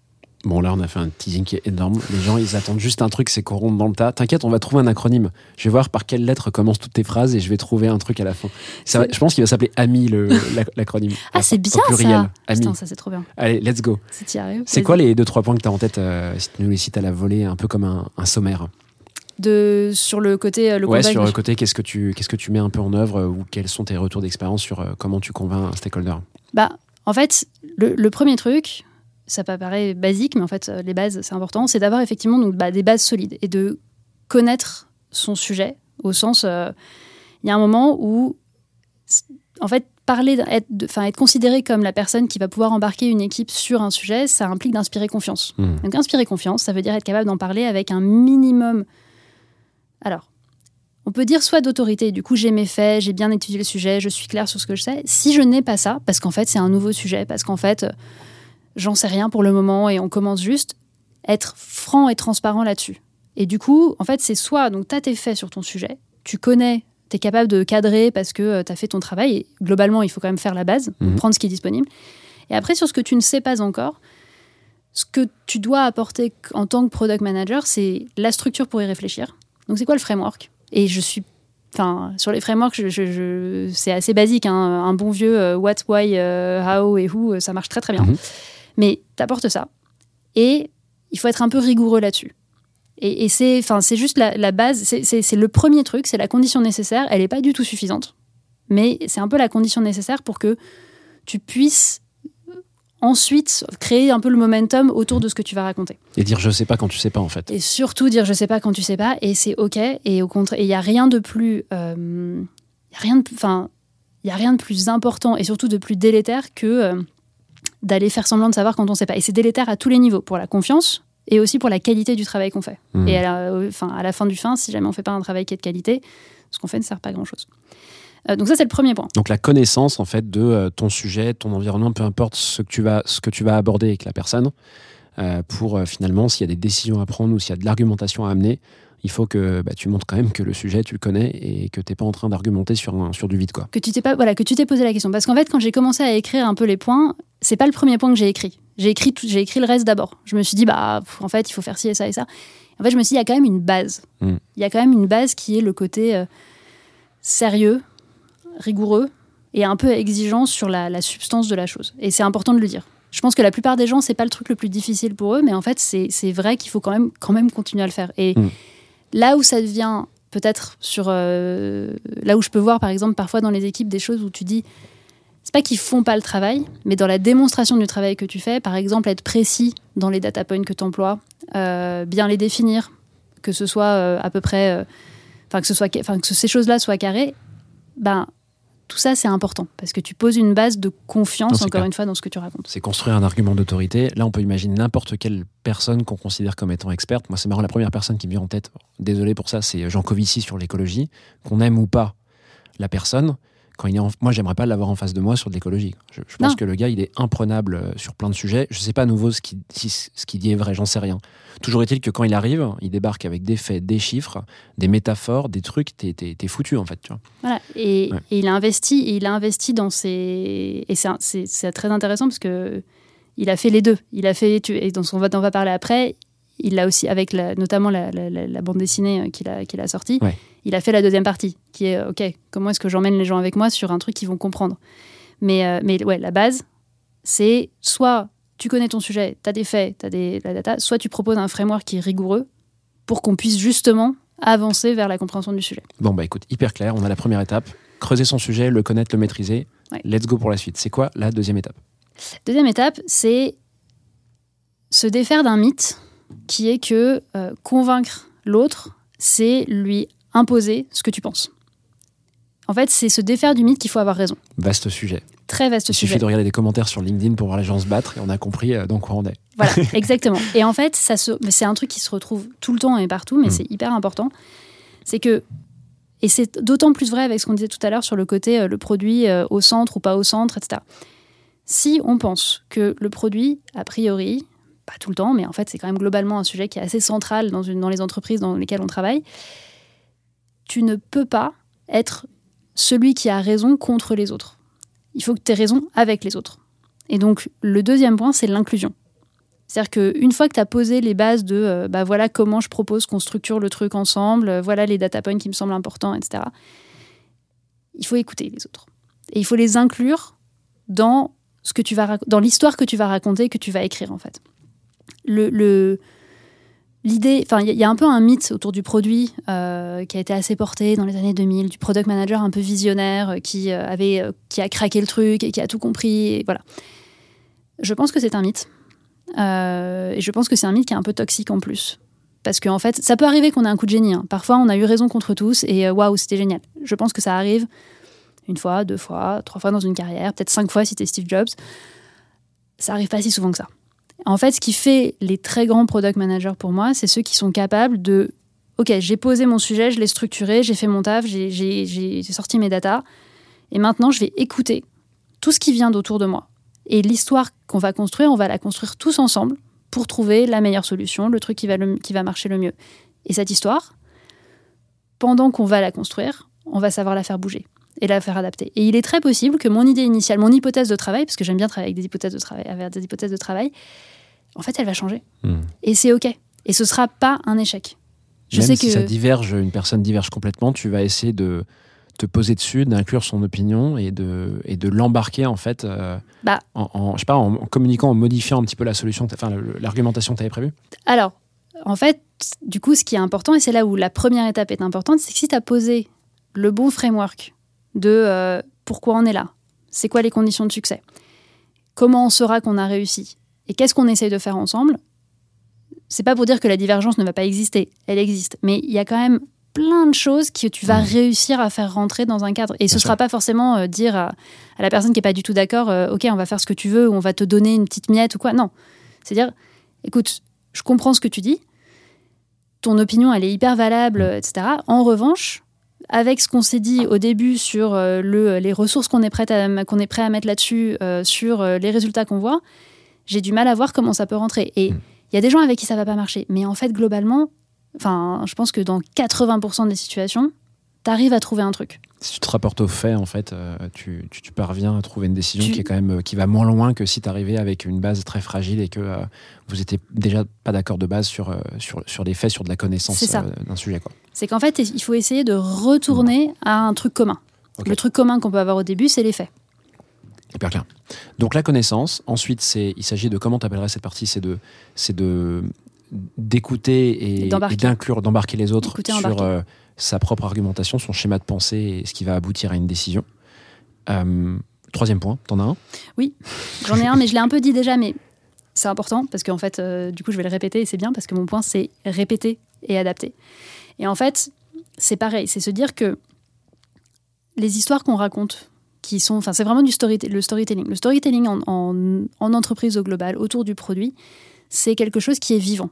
Bon, là, on a fait un teasing qui est énorme. Les gens, ils attendent juste un truc, c'est qu'on rentre dans le tas. T'inquiète, on va trouver un acronyme. Je vais voir par quelle lettre commencent toutes tes phrases et je vais trouver un truc à la fin. Ça va- je pense qu'il va s'appeler AMI, l'acronyme. Ah, c'est bien pluriel. ça AMI. Putain, ça c'est trop bien. Allez, let's go. Si. C'est quoi les deux, trois points que tu as en tête euh, si tu nous les cites à la volée, un peu comme un, un sommaire? De, sur le côté euh, le Ouais, sur le côté, qu'est-ce que tu qu'est-ce que tu mets un peu en œuvre euh, ou quels sont tes retours d'expérience sur euh, comment tu convaincs un stakeholder? Bah, en fait, le, le premier truc, ça peut paraît basique, mais en fait, euh, les bases, c'est important, c'est d'avoir effectivement donc, bah, des bases solides et de connaître son sujet, au sens, euh, il y a un moment où, en fait, parler, être, enfin, être considéré comme la personne qui va pouvoir embarquer une équipe sur un sujet, ça implique d'inspirer confiance. Hmm. Donc, inspirer confiance, ça veut dire être capable d'en parler avec un minimum. Alors, on peut dire soit d'autorité, du coup j'ai mes faits, j'ai bien étudié le sujet, je suis claire sur ce que je sais. Si je n'ai pas ça, parce qu'en fait c'est un nouveau sujet, parce qu'en fait j'en sais rien pour le moment et on commence juste, être franc et transparent là-dessus. Et du coup, en fait, c'est soit, donc tu as tes faits sur ton sujet, tu connais, tu es capable de cadrer parce que tu as fait ton travail, et globalement, il faut quand même faire la base, Mhm. prendre ce qui est disponible. Et après, sur ce que tu ne sais pas encore, ce que tu dois apporter en tant que product manager, c'est la structure pour y réfléchir. Donc, c'est quoi le framework? Et je suis. Enfin, sur les frameworks, c'est assez basique. hein. Un bon vieux euh, what, why, euh, how et who, euh, ça marche très très bien. Mhm. Mais tu apportes ça. Et il faut être un peu rigoureux là-dessus. Et, et c'est enfin, c'est juste la, la base, c'est- le premier truc, c'est la condition nécessaire. Elle n'est pas du tout suffisante. Mais c'est un peu la condition nécessaire pour que tu puisses ensuite créer un peu le momentum autour de ce que tu vas raconter. Et dire je sais pas quand tu sais pas en fait. Et surtout dire je sais pas quand tu sais pas, et c'est ok. Et au contraire, il y a rien de plus, euh, y a rien de, enfin, il y a rien de plus important et surtout de plus délétère que euh, d'aller faire semblant de savoir quand on sait pas. Et c'est délétère à tous les niveaux, pour la confiance et aussi pour la qualité du travail qu'on fait. Hmm. Et à la, euh, enfin, à la fin du fin, si jamais on fait pas un travail qui est de qualité, ce qu'on fait ne sert pas à grand chose. donc ça c'est le premier point. Donc la connaissance en fait de euh, ton sujet, ton environnement, peu importe ce que tu vas, ce que tu vas aborder avec la personne, euh, pour euh, finalement s'il y a des décisions à prendre ou s'il y a de l'argumentation à amener, il faut que bah, tu montres quand même que le sujet tu le connais et que t'es pas en train d'argumenter sur, un- sur du vide quoi. que tu t'es pas voilà que tu t'es posé la question. Parce qu'en fait quand j'ai commencé à écrire un peu les points c'est pas le premier point que j'ai écrit. J'ai écrit tout- j'ai écrit le reste d'abord. Je me suis dit bah pff, en fait il faut faire ci et ça et ça. En fait je me suis dit il y a quand même une base. Mm. il y a quand même une base qui est le côté euh, sérieux rigoureux et un peu exigeant sur la, la substance de la chose. Et c'est important de le dire. Je pense que la plupart des gens c'est pas le truc le plus difficile pour eux mais en fait c'est c'est vrai qu'il faut quand même quand même continuer à le faire. Et Mm. Là où ça devient peut-être sur euh, là où je peux voir par exemple parfois dans les équipes des choses où tu dis c'est pas qu'ils font pas le travail, mais dans la démonstration du travail que tu fais, par exemple être précis dans les data points que tu emploies, bien les définir, que ce soit euh, à peu près, euh, enfin que ce soit, enfin que ces choses-là soient carrées, ben tout ça c'est important parce que tu poses une base de confiance encore clair. une fois dans ce que tu racontes. C'est construire un argument d'autorité. Là, on peut imaginer n'importe quelle personne qu'on considère comme étant experte. Moi, c'est marrant, la première personne qui me vient en tête, désolé pour ça, c'est Jean Covici sur l'écologie. Qu'on aime ou pas la personne, quand il est en- moi, j'aimerais pas l'avoir en face de moi sur de l'écologie. Je, je pense que le gars, il est imprenable euh, sur plein de sujets. Je sais pas à nouveau ce qu'il si ce qu'il dit est vrai, j'en sais rien. Toujours est-il que quand il arrive, il débarque avec des faits, des chiffres, des métaphores, des trucs, t'es t'es- t'es foutu en fait. Tu vois. Voilà. Et, Ouais. et il a investi, et il a investi dans ses. Et c'est c'est très intéressant parce que il a fait les deux. Il a fait, tu- et dont on va, on va parler après, il a aussi, avec la- notamment la, la- bande dessinée euh, qu'il a, qu'il a sortie, Ouais. il il a fait la deuxième partie, qui est OK, comment est-ce que j'emmène les gens avec moi sur un truc qu'ils vont comprendre? Mais, euh, mais ouais, la base, c'est soit tu connais ton sujet, tu as des faits, tu as des, la data, soit tu proposes un framework qui est rigoureux pour qu'on puisse justement avancer vers la compréhension du sujet. Bon, bah écoute, hyper clair. On a la première étape. Creuser son sujet, le connaître, le maîtriser. Ouais. Let's go pour la suite. C'est quoi la deuxième étape? Deuxième étape, c'est se défaire d'un mythe qui est que euh, convaincre l'autre, c'est lui imposer ce que tu penses. En fait, c'est se défaire du mythe qu'il faut avoir raison. Vaste sujet. Très vaste Il sujet. suffit de regarder des commentaires sur LinkedIn pour voir les gens se battre et on a compris euh, dans quoi on est. Voilà, exactement. Et en fait, ça se, mais c'est un truc qui se retrouve tout le temps et partout, mais Mm. c'est hyper important. C'est que, et c'est d'autant plus vrai avec ce qu'on disait tout à l'heure sur le côté euh, le produit euh, au centre ou pas au centre, etc. Si on pense que le produit, a priori, pas tout le temps, mais en fait, c'est quand même globalement un sujet qui est assez central dans, les entreprises dans lesquelles on travaille, tu ne peux pas être celui qui a raison contre les autres. Il faut que tu aies raison avec les autres. Et donc, le deuxième point, c'est l'inclusion. C'est-à-dire qu'une fois que tu as posé les bases de euh, bah voilà comment je propose qu'on structure le truc ensemble, euh, voilà les data points qui me semblent importants, etc., il faut écouter les autres. Et il faut les inclure dans, ce que tu vas dans l'histoire que tu vas raconter, que tu vas écrire, en fait. Enfin, il y, a- un peu un mythe autour du produit euh, qui a été assez porté dans les années 2000, du product manager un peu visionnaire euh, qui euh, avait, qui a craqué le truc et qui a tout compris. Voilà. Je pense que c'est un mythe. Et je pense que c'est un mythe qui est un peu toxique en plus. Parce qu'en fait, ça peut arriver qu'on ait un coup de génie. hein. Parfois, on a eu raison contre tous et waouh, c'était génial. Je pense que ça arrive une fois, deux fois, trois fois dans une carrière, peut-être cinq fois si t'es Steve Jobs. Ça arrive pas si souvent que ça. En fait, ce qui fait les très grands product managers pour moi, c'est ceux qui sont capables de Ok, j'ai posé mon sujet, je l'ai structuré, j'ai fait mon taf, j'ai- sorti mes datas, et maintenant je vais écouter tout ce qui vient d'autour de moi. Et l'histoire qu'on va construire, on va la construire tous ensemble pour trouver la meilleure solution, le truc qui va, qui va marcher le mieux. Et cette histoire, pendant qu'on va la construire, on va savoir la faire bouger et la faire adapter. Et il est très possible que mon idée initiale, mon hypothèse de travail, parce que j'aime bien travailler avec des hypothèses de travail, avec des hypothèses de travail, en fait, elle va changer. Hmm. Et c'est OK. Et ce sera pas un échec. Je Même sais si que ça diverge, une personne diverge complètement, tu vas essayer de te poser dessus, d'inclure son opinion et de, et de l'embarquer en fait euh, Bah. en, en- je sais pas, en communiquant, en modifiant un petit peu la solution, enfin l'argumentation que tu avais prévue. Alors, en fait, du coup, ce qui est important, et c'est là où la première étape est importante, c'est que si tu as posé le bon framework de euh, pourquoi on est là, c'est quoi les conditions de succès, comment on saura qu'on a réussi, et qu'est-ce qu'on essaye de faire ensemble, c'est pas pour dire que la divergence ne va pas exister, elle existe, mais il y a quand même plein de choses que tu vas Mhm. réussir à faire rentrer dans un cadre. Et ce Bien sera pas forcément euh, dire à, à la personne qui est pas du tout d'accord, euh, ok, on va faire ce que tu veux, ou on va te donner une petite miette ou quoi. Non, c'est dire, écoute, je comprends ce que tu dis, ton opinion, elle est hyper valable, Mm. etc. En revanche, avec ce qu'on s'est dit au début sur euh, le, les ressources qu'on est, prêt à, qu'on est prêt à mettre là-dessus, euh, sur euh, les résultats qu'on voit, j'ai du mal à voir comment ça peut rentrer. Et il Mm. y a des gens avec qui ça va pas marcher. Mais en fait, globalement, enfin, je pense que dans 80% des situations, tu arrives à trouver un truc. Si tu te rapportes aux faits, en fait, euh, tu, tu- tu parviens à trouver une décision Tu- qui est quand même euh, qui va moins loin que si tu arrivais avec une base très fragile et que euh, vous étiez déjà pas d'accord de base sur, sur, sur des faits, sur de la connaissance d'un sujet. C'est qu'en fait, il faut essayer de retourner à un truc commun. Le truc commun qu'on peut avoir au début, c'est les faits. Hyper clair. Donc la connaissance. Ensuite, c'est, il s'agit de comment tu appellerais cette partie, c'est de, c'est de d'écouter et, d'inclure, d'embarquer les autres sur euh, sa propre argumentation, son schéma de pensée et ce qui va aboutir à une décision. Euh, troisième point, t'en as un? J'en ai un, mais je l'ai un peu dit déjà, mais c'est important parce qu'en fait, euh, du coup, je vais le répéter et c'est bien parce que mon point, c'est répéter et adapter. Et en fait, c'est pareil, c'est se dire que les histoires qu'on raconte, qui sont, enfin, c'est vraiment du le storytelling. Le storytelling en- en entreprise au global, autour du produit, c'est quelque chose qui est vivant.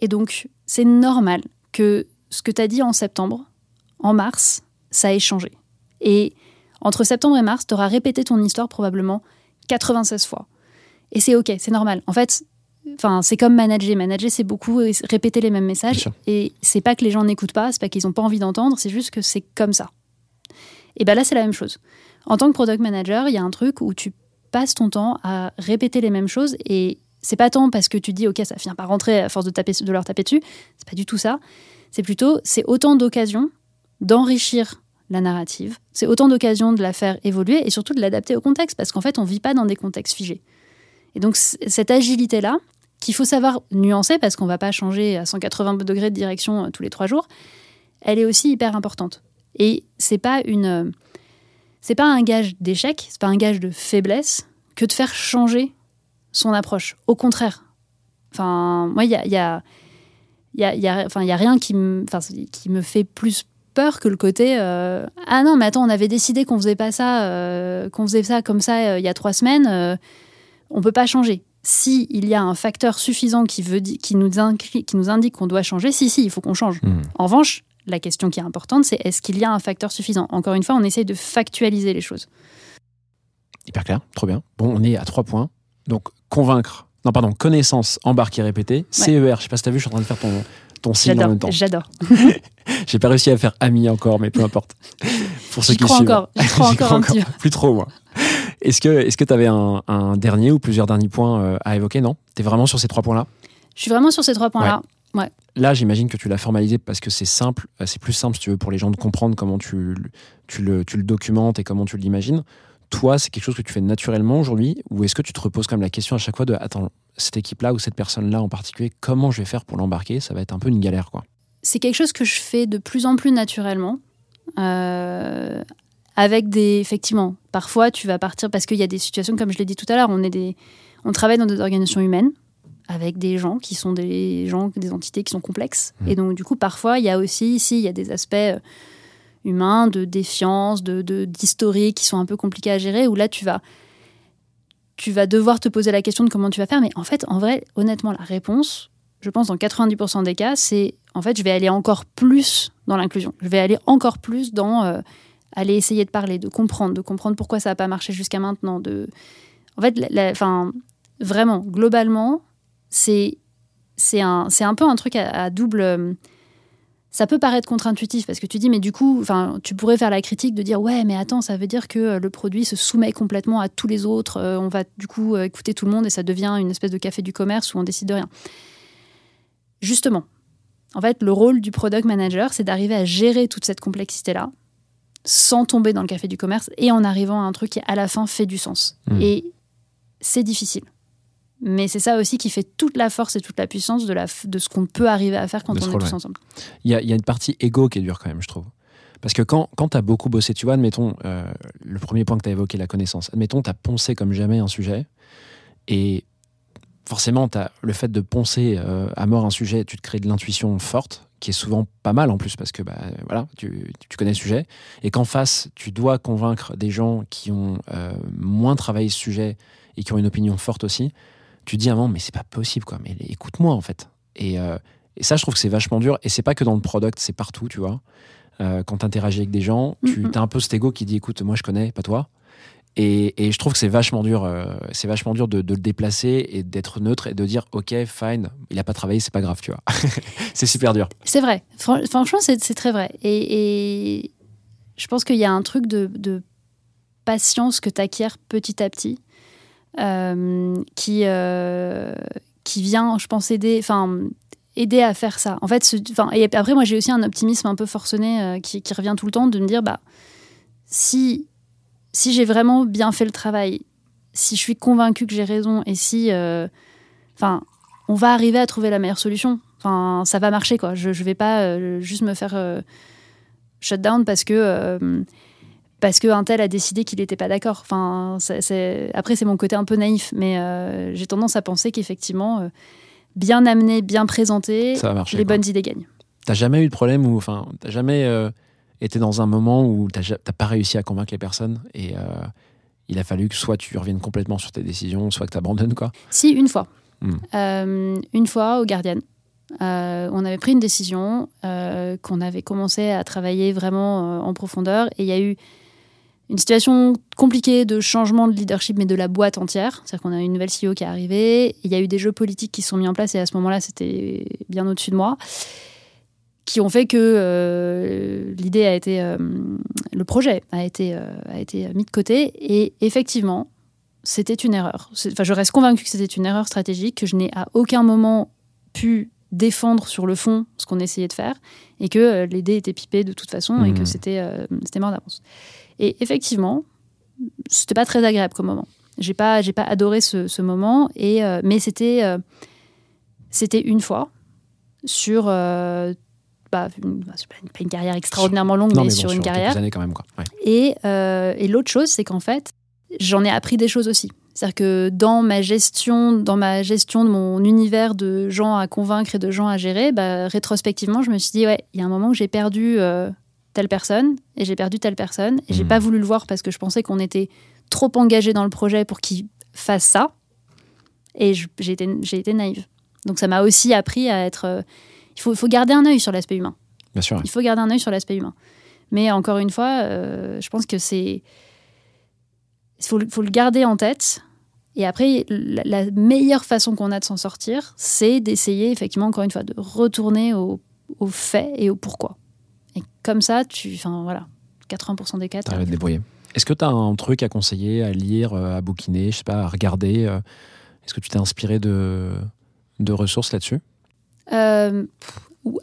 Et donc, c'est normal que ce que tu as dit en septembre, en mars, ça ait changé. Et entre septembre et mars, tu auras répété ton histoire probablement 96 fois. Et c'est OK, c'est normal. En fait, enfin, c'est comme manager. Manager, c'est beaucoup répéter les mêmes Bien messages. Et c'est pas que les gens n'écoutent pas, c'est pas qu'ils n'ont pas envie d'entendre, c'est juste que c'est comme ça. Et ben là, c'est la même chose. En tant que product manager, il y a un truc où tu passes ton temps à répéter les mêmes choses et c'est pas tant parce que tu dis OK, ça finit par rentrer à force de, taper, de leur taper dessus. C'est pas du tout ça. C'est plutôt, c'est autant d'occasions d'enrichir la narrative. C'est autant d'occasions de la faire évoluer et surtout de l'adapter au contexte parce qu'en fait, on vit pas dans des contextes figés. Et donc, cette agilité-là, qu'il faut savoir nuancer parce qu'on va pas changer à 180 degrés de direction euh, tous les trois jours, elle est aussi hyper importante. Et c'est pas une, euh, c'est pas un gage d'échec, c'est pas un gage de faiblesse que de faire changer son approche. Au contraire. Enfin, moi, il y a, y a, y a, y a- enfin, y a rien qui me, enfin, qui me fait plus peur que le côté euh, ah non mais attends on avait décidé qu'on faisait pas ça euh, qu'on faisait ça comme ça euh, il y a trois semaines on peut pas changer si il y a un facteur suffisant qui veut nous qui nous indique qu'on doit changer si si il faut qu'on change Hmm. en revanche la question qui est importante c'est est-ce qu'il y a un facteur suffisant? Encore une fois on essaye de factualiser les choses Hyper clair, trop bien. Bon, on est à trois points. Donc, convaincre. Non, pardon, connaissance, embarquer, répéter. CER, je sais pas si t'as vu, je suis en train de faire ton, ton signe en même temps. j'adore J'ai pas réussi à faire ami encore, mais peu importe. Pour ceux qui crois suivent. encore, j'y crois encore crois un petit peu. Plus trop, moi. Est-ce que est-ce que tu avais un, un dernier ou plusieurs derniers points euh, à évoquer? Non? T'es vraiment sur ces trois points-là? Je suis vraiment sur ces trois points là Là, j'imagine que tu l'as formalisé parce que c'est simple, euh, c'est plus simple si tu veux pour les gens de comprendre comment tu, tu, le, tu le documentes et comment tu l'imagines. Toi, c'est quelque chose que tu fais naturellement aujourd'hui Ou est-ce que tu te reposes quand même la question à chaque fois de attends, cette équipe-là ou cette personne-là en particulier, comment je vais faire pour l'embarquer? Ça va être un peu une galère, quoi. C'est quelque chose que je fais de plus en plus naturellement. Euh, avec des. Effectivement, parfois tu vas partir parce qu'il y a des situations, comme je l'ai dit tout à l'heure, on, est des, on travaille dans des organisations humaines avec des gens qui sont des gens, des entités qui sont complexes. Mmh. Et donc, du coup, parfois, il y a aussi, ici, il y a des aspects euh, humains, de défiance, de de- d'historique qui sont un peu compliqués à gérer, où là, tu vas, tu vas devoir te poser la question de comment tu vas faire. Mais en fait, en vrai, honnêtement, la réponse, je pense, dans 90% des cas, c'est en fait, je vais aller encore plus dans l'inclusion. Je vais aller encore plus dans euh, aller essayer de parler, de comprendre, de comprendre pourquoi ça n'a pas marché jusqu'à maintenant. De... En fait, vraiment, globalement, c'est un, un peu un truc à, à double. Ça peut paraître contre-intuitif parce que tu dis, mais du coup, enfin, tu pourrais faire la critique de dire, ouais, mais attends, ça veut dire que euh, le produit se soumet complètement à tous les autres. euh, on va du coup euh, écouter tout le monde et ça devient une espèce de café du commerce où on décide de rien. Justement, en fait, le rôle du product manager, c'est d'arriver à gérer toute cette complexité-là sans tomber dans le café du commerce et en arrivant à un truc qui, à la fin, fait du sens. Mm. Et c'est difficile. Mais c'est ça aussi qui fait toute la force et toute la puissance de, la, de ce qu'on peut arriver à faire quand on est tous ouais. ensemble. Il y a, il y a une partie égo qui est dure quand même, je trouve. Parce que quand, quand tu as beaucoup bossé, tu vois, admettons, euh, le premier point que tu as évoqué, la connaissance, admettons, tu as poncé comme jamais un sujet, et forcément, as le fait de poncer euh, à mort un sujet, tu te crées de l'intuition forte, qui est souvent pas mal en plus, parce que bah, voilà, tu, tu connais le sujet, et qu'en face, tu dois convaincre des gens qui ont euh, moins travaillé ce sujet et qui ont une opinion forte aussi, tu dis à un moment, mais c'est pas possible, quoi, mais écoute-moi en fait. Et, euh, et ça, je trouve que c'est vachement dur. Et c'est pas que dans le product, c'est partout, tu vois. Euh, quand tu interagis avec des gens, tu Mhm. as un peu cet ego qui dit écoute, moi je connais, pas toi. Et, et je trouve que c'est vachement dur, euh, c'est vachement dur de, de le déplacer et d'être neutre et de dire ok, fine, il a pas travaillé, c'est pas grave, tu vois. c'est super dur. C'est vrai. Fran- franchement, c'est très vrai. Et, et je pense qu'il y a un truc de, de patience que tu acquiers petit à petit qui, euh, qui vient, je pense, aider, aider à faire ça. En fait, ce- et après, moi, j'ai aussi un optimisme un peu forcené euh, qui, revient tout le temps de me dire, bah, si, si j'ai vraiment bien fait le travail, si je suis convaincue que j'ai raison et si, euh, enfin, on va arriver à trouver la meilleure solution. Ça va marcher, quoi. Je, je vais pas euh, juste me faire euh, shut down parce que euh, parce que un tel a décidé qu'il n'était pas d'accord. Enfin, après c'est mon côté un peu naïf, mais euh, j'ai tendance à penser qu'effectivement, euh, bien amené, bien présenté, marcher. les quoi. bonnes idées gagnent. T'as jamais eu de problème ou enfin, t'as jamais euh, été dans un moment où t'as pas réussi à convaincre les personnes et il a fallu que soit tu reviennes complètement sur tes décisions, soit que tu abandonnes quoi? Si, une fois. Hmm. Une fois au Guardian. Euh, on avait pris une décision, euh, qu'on avait commencé à travailler vraiment euh, en profondeur, et il y a eu une situation compliquée de changement de leadership, mais de la boîte entière. C'est-à-dire qu'on a une nouvelle CEO qui est arrivée, il y a eu des jeux politiques qui sont mis en place, et à ce moment-là, c'était bien au-dessus de moi, qui ont fait que euh, l'idée a été, euh, le projet a été, euh, a été mis de côté, et effectivement, c'était une erreur. Enfin, je reste convaincue que c'était une erreur stratégique, que je n'ai à aucun moment pu défendre sur le fond ce qu'on essayait de faire, et que les dés étaient pipés de toute façon, et que c'était euh, c'était mort d'avance. Et effectivement, c'était pas très agréable comme moment. J'ai pas, j'ai pas adoré ce, ce moment, et, euh, mais c'était euh, c'était une fois sur euh, bah, une, bah, pas une- pas une carrière extraordinairement longue, Non, mais, mais bon, sur une quelques carrière. années quand même quoi. Ouais. Et, euh, et l'autre chose, c'est qu'en fait, j'en ai appris des choses aussi. C'est-à-dire que dans ma gestion, dans ma gestion de mon univers de gens à convaincre et de gens à gérer, bah, rétrospectivement, je me suis dit ouais, il y a un moment où j'ai perdu euh, telle personne et j'ai perdu telle personne et j'ai Mhm. pas voulu le voir parce que je pensais qu'on était trop engagé dans le projet pour qu'il fasse ça. Et j'ai été, été naïve. Donc ça m'a aussi appris à être. euh, il faut, faut garder un œil sur l'aspect humain. Bien sûr. Il faut garder un œil sur l'aspect humain. Mais encore une fois, euh, je pense que c'est. Il faut, le- faut le garder en tête. Et après, la, la meilleure façon qu'on a de s'en sortir, c'est d'essayer, effectivement, encore une fois, de retourner au, au fait et au pourquoi. Et comme ça, tu. Enfin, voilà. 80% des cas, T'arrives à te débrouiller. Est-ce que tu as un truc à conseiller, à lire, euh, à bouquiner, je sais pas, à regarder euh, Est-ce que tu t'es inspiré de, de ressources là-dessus? Euh,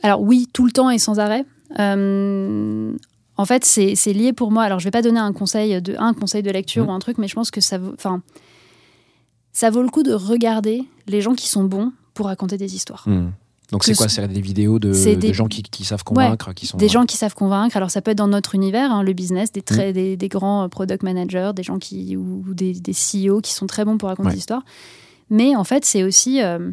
alors oui, tout le temps et sans arrêt. Euh, en fait, c'est lié pour moi. Alors, je vais pas donner un conseil de, un conseil de lecture Mhm. ou un truc, mais je pense que ça vaut, enfin, ça vaut le coup de regarder les gens qui sont bons pour raconter des histoires. Hmm. Donc c'est quoi? ce- C'est des vidéos de, gens qui, qui savent convaincre, qui sont Des gens qui savent convaincre. Alors, ça peut être dans notre univers, hein, le business, des, Mm. très, des, des grands euh, product managers, des gens qui, ou des, des CEO qui sont très bons pour raconter Ouais. des histoires. Mais en fait, c'est aussi. euh,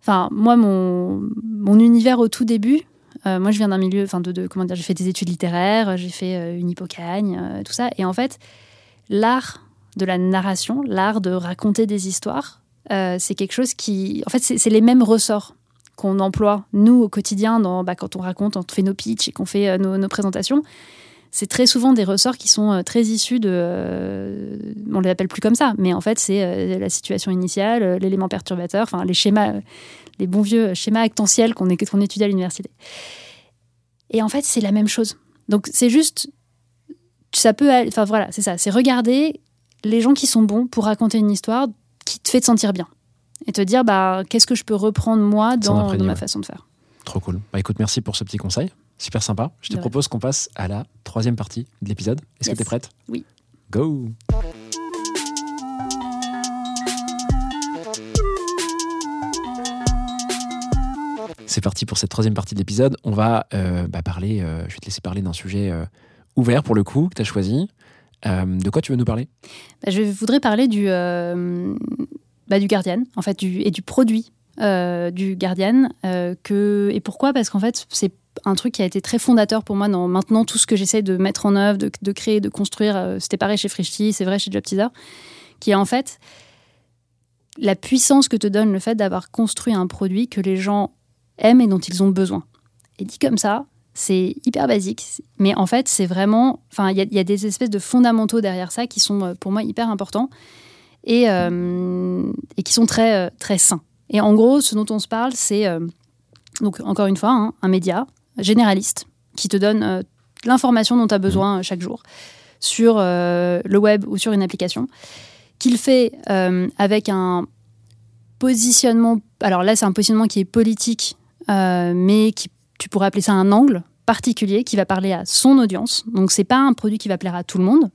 Enfin, moi, mon, mon univers au tout début, euh, moi, je viens d'un milieu. Enfin, de, de- comment dire, j'ai fait des études littéraires, j'ai fait euh, une hippocagne, tout ça. Et en fait, l'art de la narration, l'art de raconter des histoires, c'est quelque chose qui. En fait, c'est les mêmes ressorts qu'on emploie, nous, au quotidien, bah, quand on raconte, on fait nos pitchs et qu'on fait euh, nos, présentations. C'est très souvent des ressorts qui sont euh, très issus de. euh, on les appelle plus comme ça, mais en fait, c'est la situation initiale, l'élément perturbateur, enfin, les schémas, les bons vieux schémas actentiels qu'on étudie à l'université. Et en fait, c'est la même chose. Donc, c'est juste. Ça peut. Enfin, voilà, c'est ça. C'est regarder les gens qui sont bons pour raconter une histoire qui te fait te sentir bien. Et te dire, bah, qu'est-ce que je peux reprendre moi dans, ma ouais. façon de faire. Trop cool. Bah écoute, merci pour ce petit conseil. Super sympa. Je te propose qu'on passe à la troisième partie de l'épisode. Est-ce Yes. que tu es prête? Oui. Go C'est parti pour cette troisième partie de l'épisode. On va euh, bah, parler, euh, je vais te laisser parler d'un sujet euh, ouvert pour le coup, que tu as choisi. De quoi tu veux nous parler? Bah, je voudrais parler du, bah, du Guardian, en fait, et du produit euh, du Guardian. euh, et pourquoi? Parce qu'en fait, c'est un truc qui a été très fondateur pour moi dans maintenant tout ce que j'essaie de mettre en œuvre, de, créer, de construire. euh, C'était pareil chez Frishti, c'est vrai chez Job Teaser, qui est en fait la puissance que te donne le fait d'avoir construit un produit que les gens aiment et dont ils ont besoin. Et dit comme ça, c'est hyper basique, mais en fait, c'est vraiment. Enfin, il y, a- des espèces de fondamentaux derrière ça qui sont pour moi hyper importants et, euh, et qui sont très, euh, très sains. Et en gros, ce dont on se parle, c'est euh, donc encore une fois hein, un média généraliste qui te donne l'information dont tu as besoin euh, chaque jour sur euh, le web ou sur une application, qu'il fait euh, avec un positionnement. Alors là, c'est un positionnement qui est politique, euh, mais qui, tu pourrais appeler ça un angle particulier qui va parler à son audience. Donc, c'est pas un produit qui va plaire à tout le monde.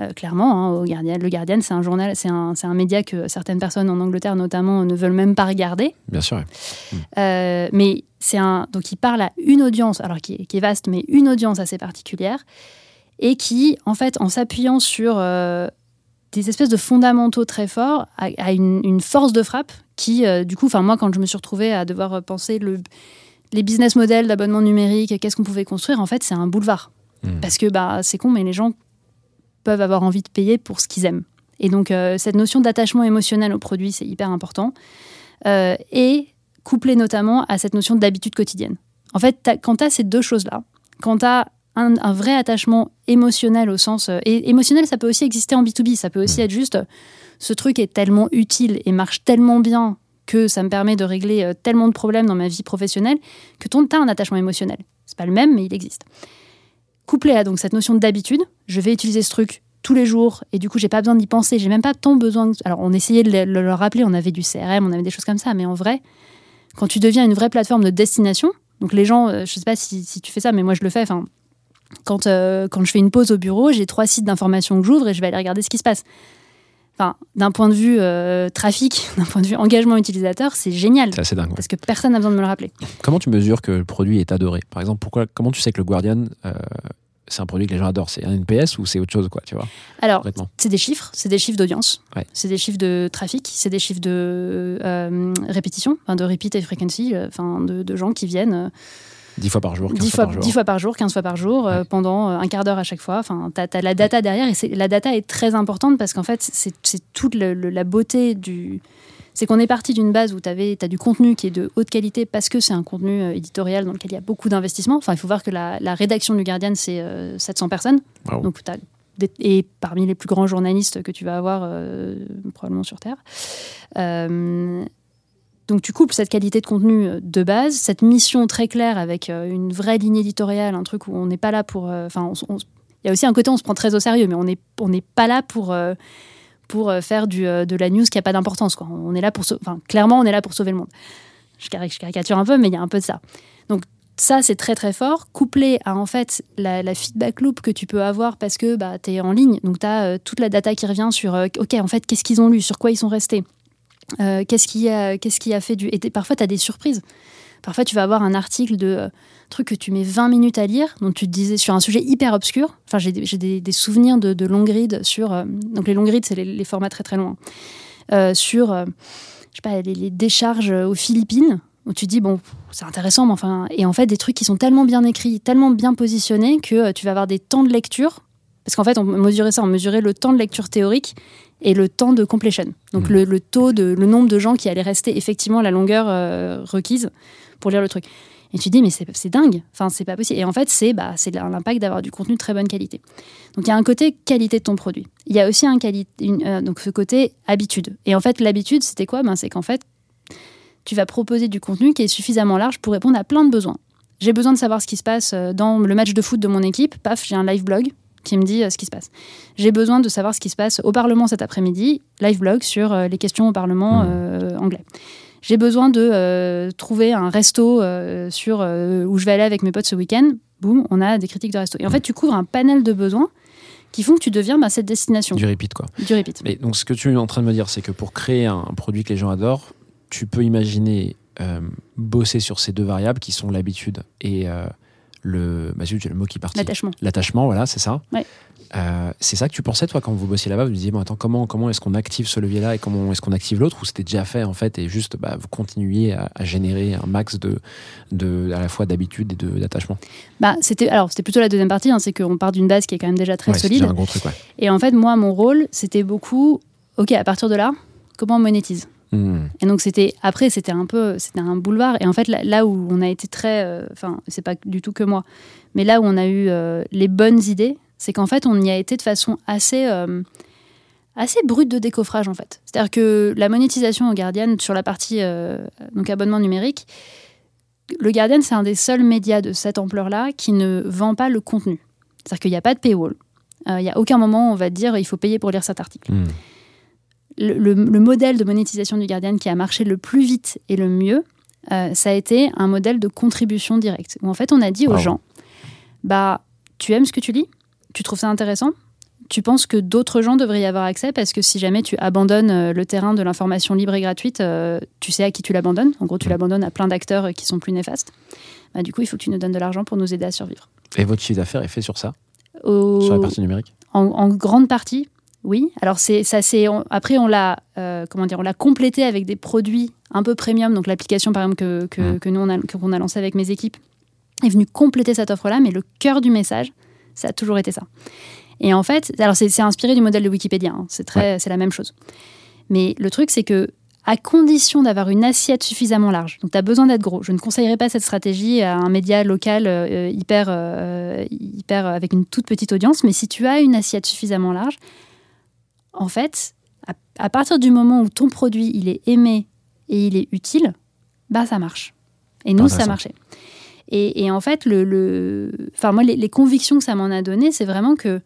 Euh, clairement, hein, au Guardian, le Guardian, c'est un journal, c'est un, un média que certaines personnes en Angleterre notamment ne veulent même pas regarder. Bien sûr. Euh, mais c'est un donc il parle à une audience, alors qui est, qui est vaste, mais une audience assez particulière, et qui, en fait, en s'appuyant sur euh, des espèces de fondamentaux très forts, a, a une, une force de frappe qui, du coup, enfin moi, quand je me suis retrouvée à devoir penser le, les business models d'abonnement numérique, qu'est-ce qu'on pouvait construire, en fait, c'est un boulevard. Mm. Parce que bah, c'est con, mais les gens peuvent avoir envie de payer pour ce qu'ils aiment. Et donc, euh, cette notion d'attachement émotionnel au produit, c'est hyper important. Euh, et couplé notamment à cette notion d'habitude quotidienne. En fait, t'as- quand tu as ces deux choses-là, quand tu as un, un vrai attachement émotionnel au sens... euh, et émotionnel, ça peut aussi exister en B2B, ça peut aussi être juste, ce truc est tellement utile et marche tellement bien que ça me permet de régler tellement de problèmes dans ma vie professionnelle que tu as un attachement émotionnel. C'est pas le même, mais il existe. Couplé à donc cette notion d'habitude, je vais utiliser ce truc tous les jours et du coup j'ai pas besoin d'y penser, j'ai même pas tant besoin. Alors on essayait de le, le- le rappeler, on avait du CRM, on avait des choses comme ça, mais en vrai, quand tu deviens une vraie plateforme de destination, donc les gens, euh, je sais pas si, si tu fais ça, mais moi je le fais. Enfin, quand euh, quand je fais une pause au bureau, j'ai trois sites d'information que j'ouvre et je vais aller regarder ce qui se passe. Enfin, d'un point de vue euh, trafic, d'un point de vue engagement utilisateur, c'est génial C'est assez dingue. parce que personne n'a besoin de me le rappeler. Comment tu mesures que le produit est adoré? Par exemple, pourquoi, comment tu sais que le Guardian, euh, c'est un produit que les gens adorent? C'est un NPS ou c'est autre chose, quoi, tu vois? Alors, c'est des chiffres, c'est des chiffres d'audience, Ouais. c'est des chiffres de trafic, c'est des chiffres de euh, répétition, de repeat et frequency, enfin de, de gens qui viennent 10 fois par jour, 15 10 fois, fois, par jour. 10 fois par jour, 15 fois par jour, euh, pendant euh, un quart d'heure à chaque fois. Enfin, tu as, la data derrière et la data est très importante parce qu'en fait, c'est toute le- le- la beauté du. C'est qu'on est parti d'une base où tu as du contenu qui est de haute qualité parce que c'est un contenu euh, éditorial dans lequel il y a beaucoup d'investissement. Enfin, il faut voir que la, la rédaction du Guardian, c'est euh, 700 personnes. Waouh. Donc, et parmi les plus grands journalistes que tu vas avoir euh, probablement sur Terre. Euh, donc tu couples cette qualité de contenu euh, de base, cette mission très claire avec euh, une vraie ligne éditoriale, un truc où on n'est pas là pour... euh, Enfin, il y a aussi un côté on se prend très au sérieux, mais on n'est on pas là pour... pour faire du, de la news qui n'a pas d'importance. On est là pour, enfin, clairement, on est là pour sauver le monde. Je, cari- je caricature un peu, mais il y a un peu de ça. Donc, ça, c'est très très fort, couplé à en fait la, feedback loop que tu peux avoir parce que bah, tu es en ligne, donc tu as toute la data qui revient sur, ok, en fait, qu'est-ce qu'ils ont lu, sur quoi ils sont restés, euh, qu'est-ce qui, a- qu'est-ce qui a fait du... Et parfois, tu as des surprises. Parfois, tu vas avoir un article de euh, truc que tu mets 20 minutes à lire, donc tu te disais sur un sujet hyper obscur. Enfin, j'ai des, souvenirs de, de long read sur. euh, donc, les long reads, c'est les, formats très très loin. Euh, sur, je sais pas, les, décharges aux Philippines, où tu dis, bon, c'est intéressant, mais enfin. Et en fait, des trucs qui sont tellement bien écrits, tellement bien positionnés que tu vas avoir des temps de lecture. Parce qu'en fait, on mesurait ça, on mesurait le temps de lecture théorique et le temps de completion. Donc Mhm. le, le taux de le nombre de gens qui allaient rester effectivement à la longueur euh, requise pour lire le truc. Et tu te dis mais c'est dingue. Enfin c'est pas possible. Et en fait c'est bah c'est l'impact d'avoir du contenu de très bonne qualité. Donc il y a un côté qualité de ton produit. Il y a aussi un une, euh, donc ce côté habitude. Et en fait l'habitude c'était quoi? Ben c'est qu'en fait tu vas proposer du contenu qui est suffisamment large pour répondre à plein de besoins. J'ai besoin de savoir ce qui se passe euh, dans le match de foot de mon équipe. Paf, j'ai un live blog qui me dit euh, ce qui se passe. J'ai besoin de savoir ce qui se passe au Parlement cet après-midi. Live blog sur euh, les questions au Parlement Mhm. euh, anglais. J'ai besoin de trouver un resto sur où je vais aller avec mes potes ce week-end. Boum, on a des critiques de resto. Et en fait, tu couvres un panel de besoins qui font que tu deviens bah, cette destination Du repeat, quoi. du repeat. Mais donc, ce que tu es en train de me dire, c'est que pour créer un produit que les gens adorent, tu peux imaginer bosser sur ces deux variables qui sont l'habitude et le. Bah, zut, j'ai le mot qui est parti. L'attachement. L'attachement, voilà, c'est ça. Ouais. Euh, c'est ça que tu pensais, toi, quand vous bossiez là-bas Vous disiez, bon, attends, comment, comment est-ce qu'on active ce levier-là et comment est-ce qu'on active l'autre Ou c'était déjà fait, en fait, et juste, bah, vous continuiez à, à générer un max de, de, à la fois d'habitude et de- d'attachement? Bah, c'était alors c'était plutôt la deuxième partie, hein, c'est qu'on part d'une base qui est quand même déjà très Ouais, solide. un gros truc, ouais. Et en fait, moi, mon rôle, c'était beaucoup, ok, à partir de là, comment on monétise? Hmm. Et donc c'était après, c'était un peu, c'était un boulevard. Et en fait, là, là où on a été très, euh, enfin, c'est pas du tout que moi, mais là où on a eu euh, les bonnes idées, c'est qu'en fait, on y a été de façon assez, euh, assez brute de décoffrage en fait. C'est-à-dire que la monétisation au Guardian sur la partie donc abonnement numérique, le Guardian c'est un des seuls médias de cette ampleur-là qui ne vend pas le contenu. C'est-à-dire qu'il n'y a pas de paywall. Il n'y a aucun moment où on va dire il faut payer pour lire cet article Hmm. Le, le- le modèle de monétisation du Guardian qui a marché le plus vite et le mieux, euh, ça a été un modèle de contribution directe. Où en fait, on a dit aux Wow. gens, bah, tu aimes ce que tu lis, tu trouves ça intéressant, tu penses que d'autres gens devraient y avoir accès? Parce que si jamais tu abandonnes euh, le terrain de l'information libre et gratuite, euh, tu sais à qui tu l'abandonnes. En gros, tu l'abandonnes à plein d'acteurs qui sont plus néfastes. Bah, du coup, il faut que tu nous donnes de l'argent pour nous aider à survivre. Et votre chiffre d'affaires est fait sur ça, Au- sur la partie numérique? en, en grande partie, oui. Alors c'est ça, c'est après on l'a euh, comment dire, on l'a complété avec des produits un peu premium. Donc l'application par exemple que, que, Mhm. que nous on a qu'on a lancé avec mes équipes est venue compléter cette offre-là. Mais le cœur du message, ça a toujours été ça. Et en fait, alors c'est c'est inspiré du modèle de Wikipédia. hein. C'est très, c'est la même chose. Mais le truc c'est que à condition d'avoir une assiette suffisamment large. Donc, tu as besoin d'être gros. Je ne conseillerais pas cette stratégie à un média local euh, hyper, euh, hyper euh, avec une toute petite audience. Mais si tu as une assiette suffisamment large, en fait, à, à partir du moment où ton produit il est aimé et il est utile, bah ça marche. Et nous, ça marchait. Et, et en fait, le, le- enfin moi, les, les convictions que ça m'en a donné, c'est vraiment que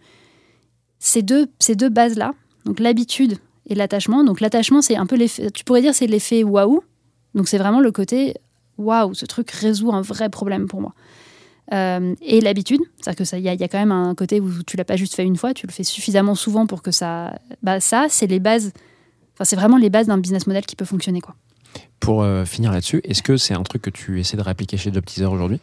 ces deux, ces deux bases-là, donc l'habitude et l'attachement. Donc l'attachement, c'est un peu l'effet, tu pourrais dire, c'est l'effet waouh. Donc c'est vraiment le côté waouh, ce truc résout un vrai problème pour moi. Euh, et l'habitude, c'est-à-dire que ça, il y, a- y a quand même un côté où tu l'as pas juste fait une fois, tu le fais suffisamment souvent pour que ça, bah ça, c'est les bases. Enfin, c'est vraiment les bases d'un business model qui peut fonctionner, quoi. Pour euh, finir là-dessus, est-ce que c'est un truc que tu essaies de répliquer chez Teaser aujourd'hui?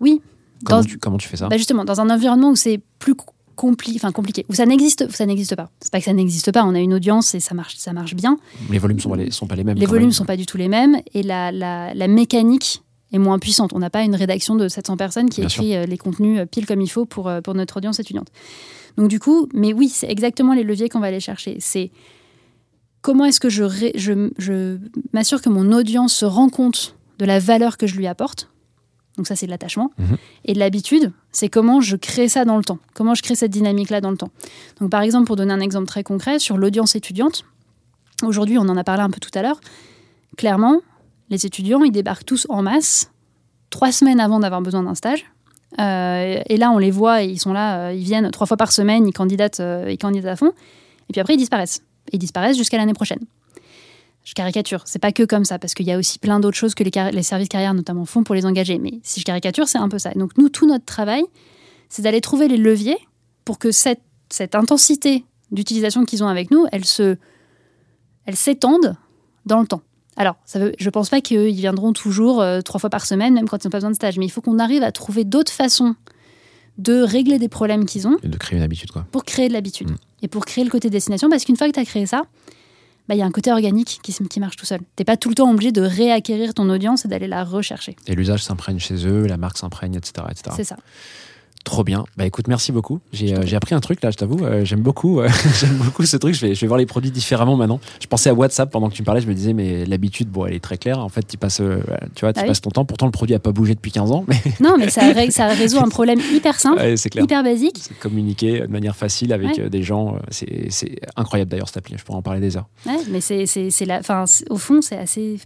Oui. comment, Dans- tu, comment tu fais ça? Bah justement, dans un environnement où c'est plus compli compliqué, où ça n'existe, ça n'existe pas. C'est pas que ça n'existe pas, on a une audience et ça marche, ça marche bien. Les volumes sont pas les, sont pas les mêmes. Les volumes même. sont pas du tout les mêmes et la, la, la mécanique est moins puissante. On n'a pas une rédaction de 700 personnes qui Bien écrit euh, les contenus euh, pile comme il faut pour, euh, pour notre audience étudiante. Donc du coup, mais oui, c'est exactement les leviers qu'on va aller chercher. C'est comment est-ce que je, ré- je, je m'assure que mon audience se rend compte de la valeur que je lui apporte. Donc ça, c'est de l'attachement. Mhm. Et de l'habitude, c'est comment je crée ça dans le temps. Comment je crée cette dynamique-là dans le temps. Donc par exemple, pour donner un exemple très concret, sur l'audience étudiante, aujourd'hui, on en a parlé un peu tout à l'heure, clairement, les étudiants, ils débarquent tous en masse, trois semaines avant d'avoir besoin d'un stage. Euh, et là, on les voit, ils sont là, euh, ils viennent trois fois par semaine, ils candidatent, euh, ils candidatent à fond. Et puis après, ils disparaissent. Ils disparaissent jusqu'à l'année prochaine. Je caricature. C'est pas que comme ça, parce qu'il y a aussi plein d'autres choses que les, les services carrières notamment font pour les engager. Mais si je caricature, c'est un peu ça. Donc nous, tout notre travail, c'est d'aller trouver les leviers pour que cette, cette intensité d'utilisation qu'ils ont avec nous, elle se, elle s'étende dans le temps. Alors, ça veut, je pense pas qu'ils viendront toujours euh, trois fois par semaine, même quand ils n'ont pas besoin de stage. Mais il faut qu'on arrive à trouver d'autres façons de régler des problèmes qu'ils ont Et de créer une habitude, quoi. pour créer de l'habitude Mm. et pour créer le côté destination. Parce qu'une fois que tu as créé ça, bah, il y a un côté organique qui, marche tout seul. Tu pas tout le temps obligé de réacquérir ton audience et d'aller la rechercher. Et l'usage s'imprègne chez eux, la marque s'imprègne, etc., etc. C'est ça. Trop bien. Bah écoute, merci beaucoup. J'ai euh, appris un truc là, je t'avoue. euh, j'aime beaucoup, euh, j'aime beaucoup ce truc. Je vais, je vais voir les produits différemment maintenant. Je pensais à WhatsApp pendant que tu me parlais. Je me disais, mais l'habitude, bon, elle est très claire. En fait, tu passes, euh, tu vois, tu Ah oui. passes ton temps. Pourtant, le produit a pas bougé depuis 15 ans, mais Non, mais ça, ré- ça résout un problème hyper simple, ouais, c'est clair. hyper basique. C'est communiquer de manière facile avec Ouais. des gens. C'est incroyable d'ailleurs cette appli. Je pourrais en parler des heures. Ouais, mais la, c'est- au fond, c'est assez.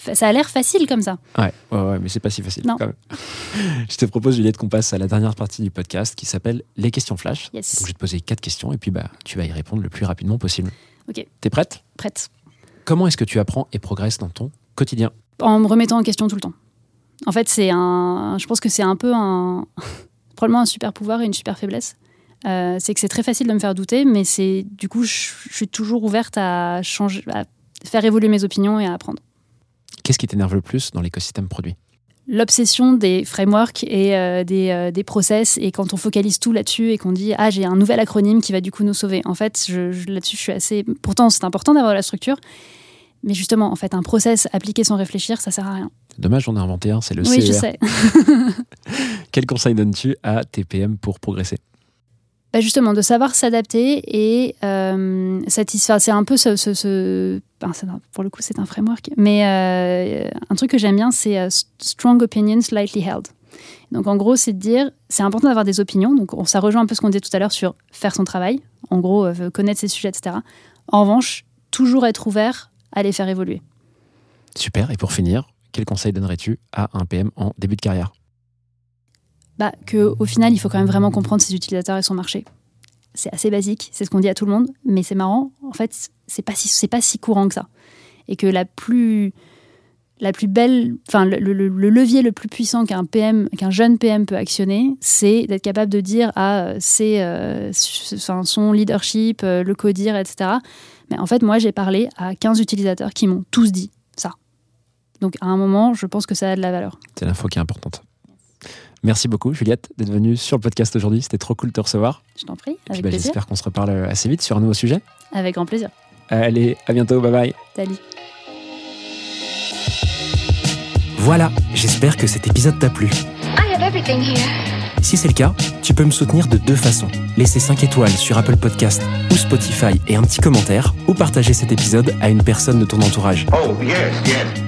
Ça a l'air facile comme ça. Ouais, ouais, ouais, mais c'est pas si facile. Non. Quand même. je te propose, Juliette, qu'on passe à la dernière partie du podcast qui s'appelle les questions flash. Yes. Donc, je vais te poser quatre questions et puis bah, tu vas y répondre le plus rapidement possible. Ok. T'es prête? Prête. Comment est-ce que tu apprends et progresses dans ton quotidien? En me remettant en question tout le temps. En fait, c'est un. Je pense que c'est un peu un. Probablement un super pouvoir et une super faiblesse. Euh, c'est que c'est très facile de me faire douter, mais c'est du coup, je, je suis toujours ouverte à changer, à faire évoluer mes opinions et à apprendre. Qu'est-ce qui t'énerve le plus dans l'écosystème produit? L'obsession des frameworks et euh, des, euh, des process, et quand on focalise tout là-dessus et qu'on dit ah j'ai un nouvel acronyme qui va du coup nous sauver. En fait, je, je- là-dessus je suis assez. Pourtant, c'est important d'avoir la structure, mais justement, en fait, un process appliqué sans réfléchir, ça sert à rien. Dommage, j'en ai inventé un, c'est le oui, je CER. sais. Quel conseil donnes-tu à TPM pour progresser? Bah, justement, de savoir s'adapter et euh, satisfaire. C'est un peu ce. pour le coup, c'est un framework. Mais euh, un truc que j'aime bien, c'est euh, strong opinions lightly held. Donc, en gros, c'est de dire c'est important d'avoir des opinions. Donc, on- ça rejoint un peu ce qu'on disait tout à l'heure sur faire son travail. En gros, connaître ses sujets, etc. En revanche, toujours être ouvert à les faire évoluer. Super. Et pour finir, quel conseil donnerais-tu à un PM en début de carrière? Bah, que au final, il faut quand même vraiment comprendre ses utilisateurs et son marché. C'est assez basique, c'est ce qu'on dit à tout le monde, mais c'est marrant. En fait, c'est pas si pas si courant que ça, et que la plus la plus belle, enfin le, le- le levier le plus puissant qu'un PM, qu'un jeune PM peut actionner, c'est d'être capable de dire à c'est euh, son leadership, euh, le codir, etc. Mais en fait, moi, j'ai parlé à 15 utilisateurs qui m'ont tous dit ça. Donc, à un moment, je pense que ça a de la valeur. C'est l'info qui est importante. Merci beaucoup, Juliette, d'être venue sur le podcast aujourd'hui. C'était trop cool de te recevoir. Je t'en prie, avec bah, plaisir. J'espère qu'on se reparle assez vite sur un nouveau sujet. Avec grand plaisir. Allez, à bientôt, bye bye. Salut. Voilà, j'espère que cet épisode t'a plu. I have everything here. Si c'est le cas, tu peux me soutenir de deux façons. Laisser 5 étoiles sur Apple Podcast ou Spotify et un petit commentaire, ou partager cet épisode à une personne de ton entourage. Oh, yes, yes.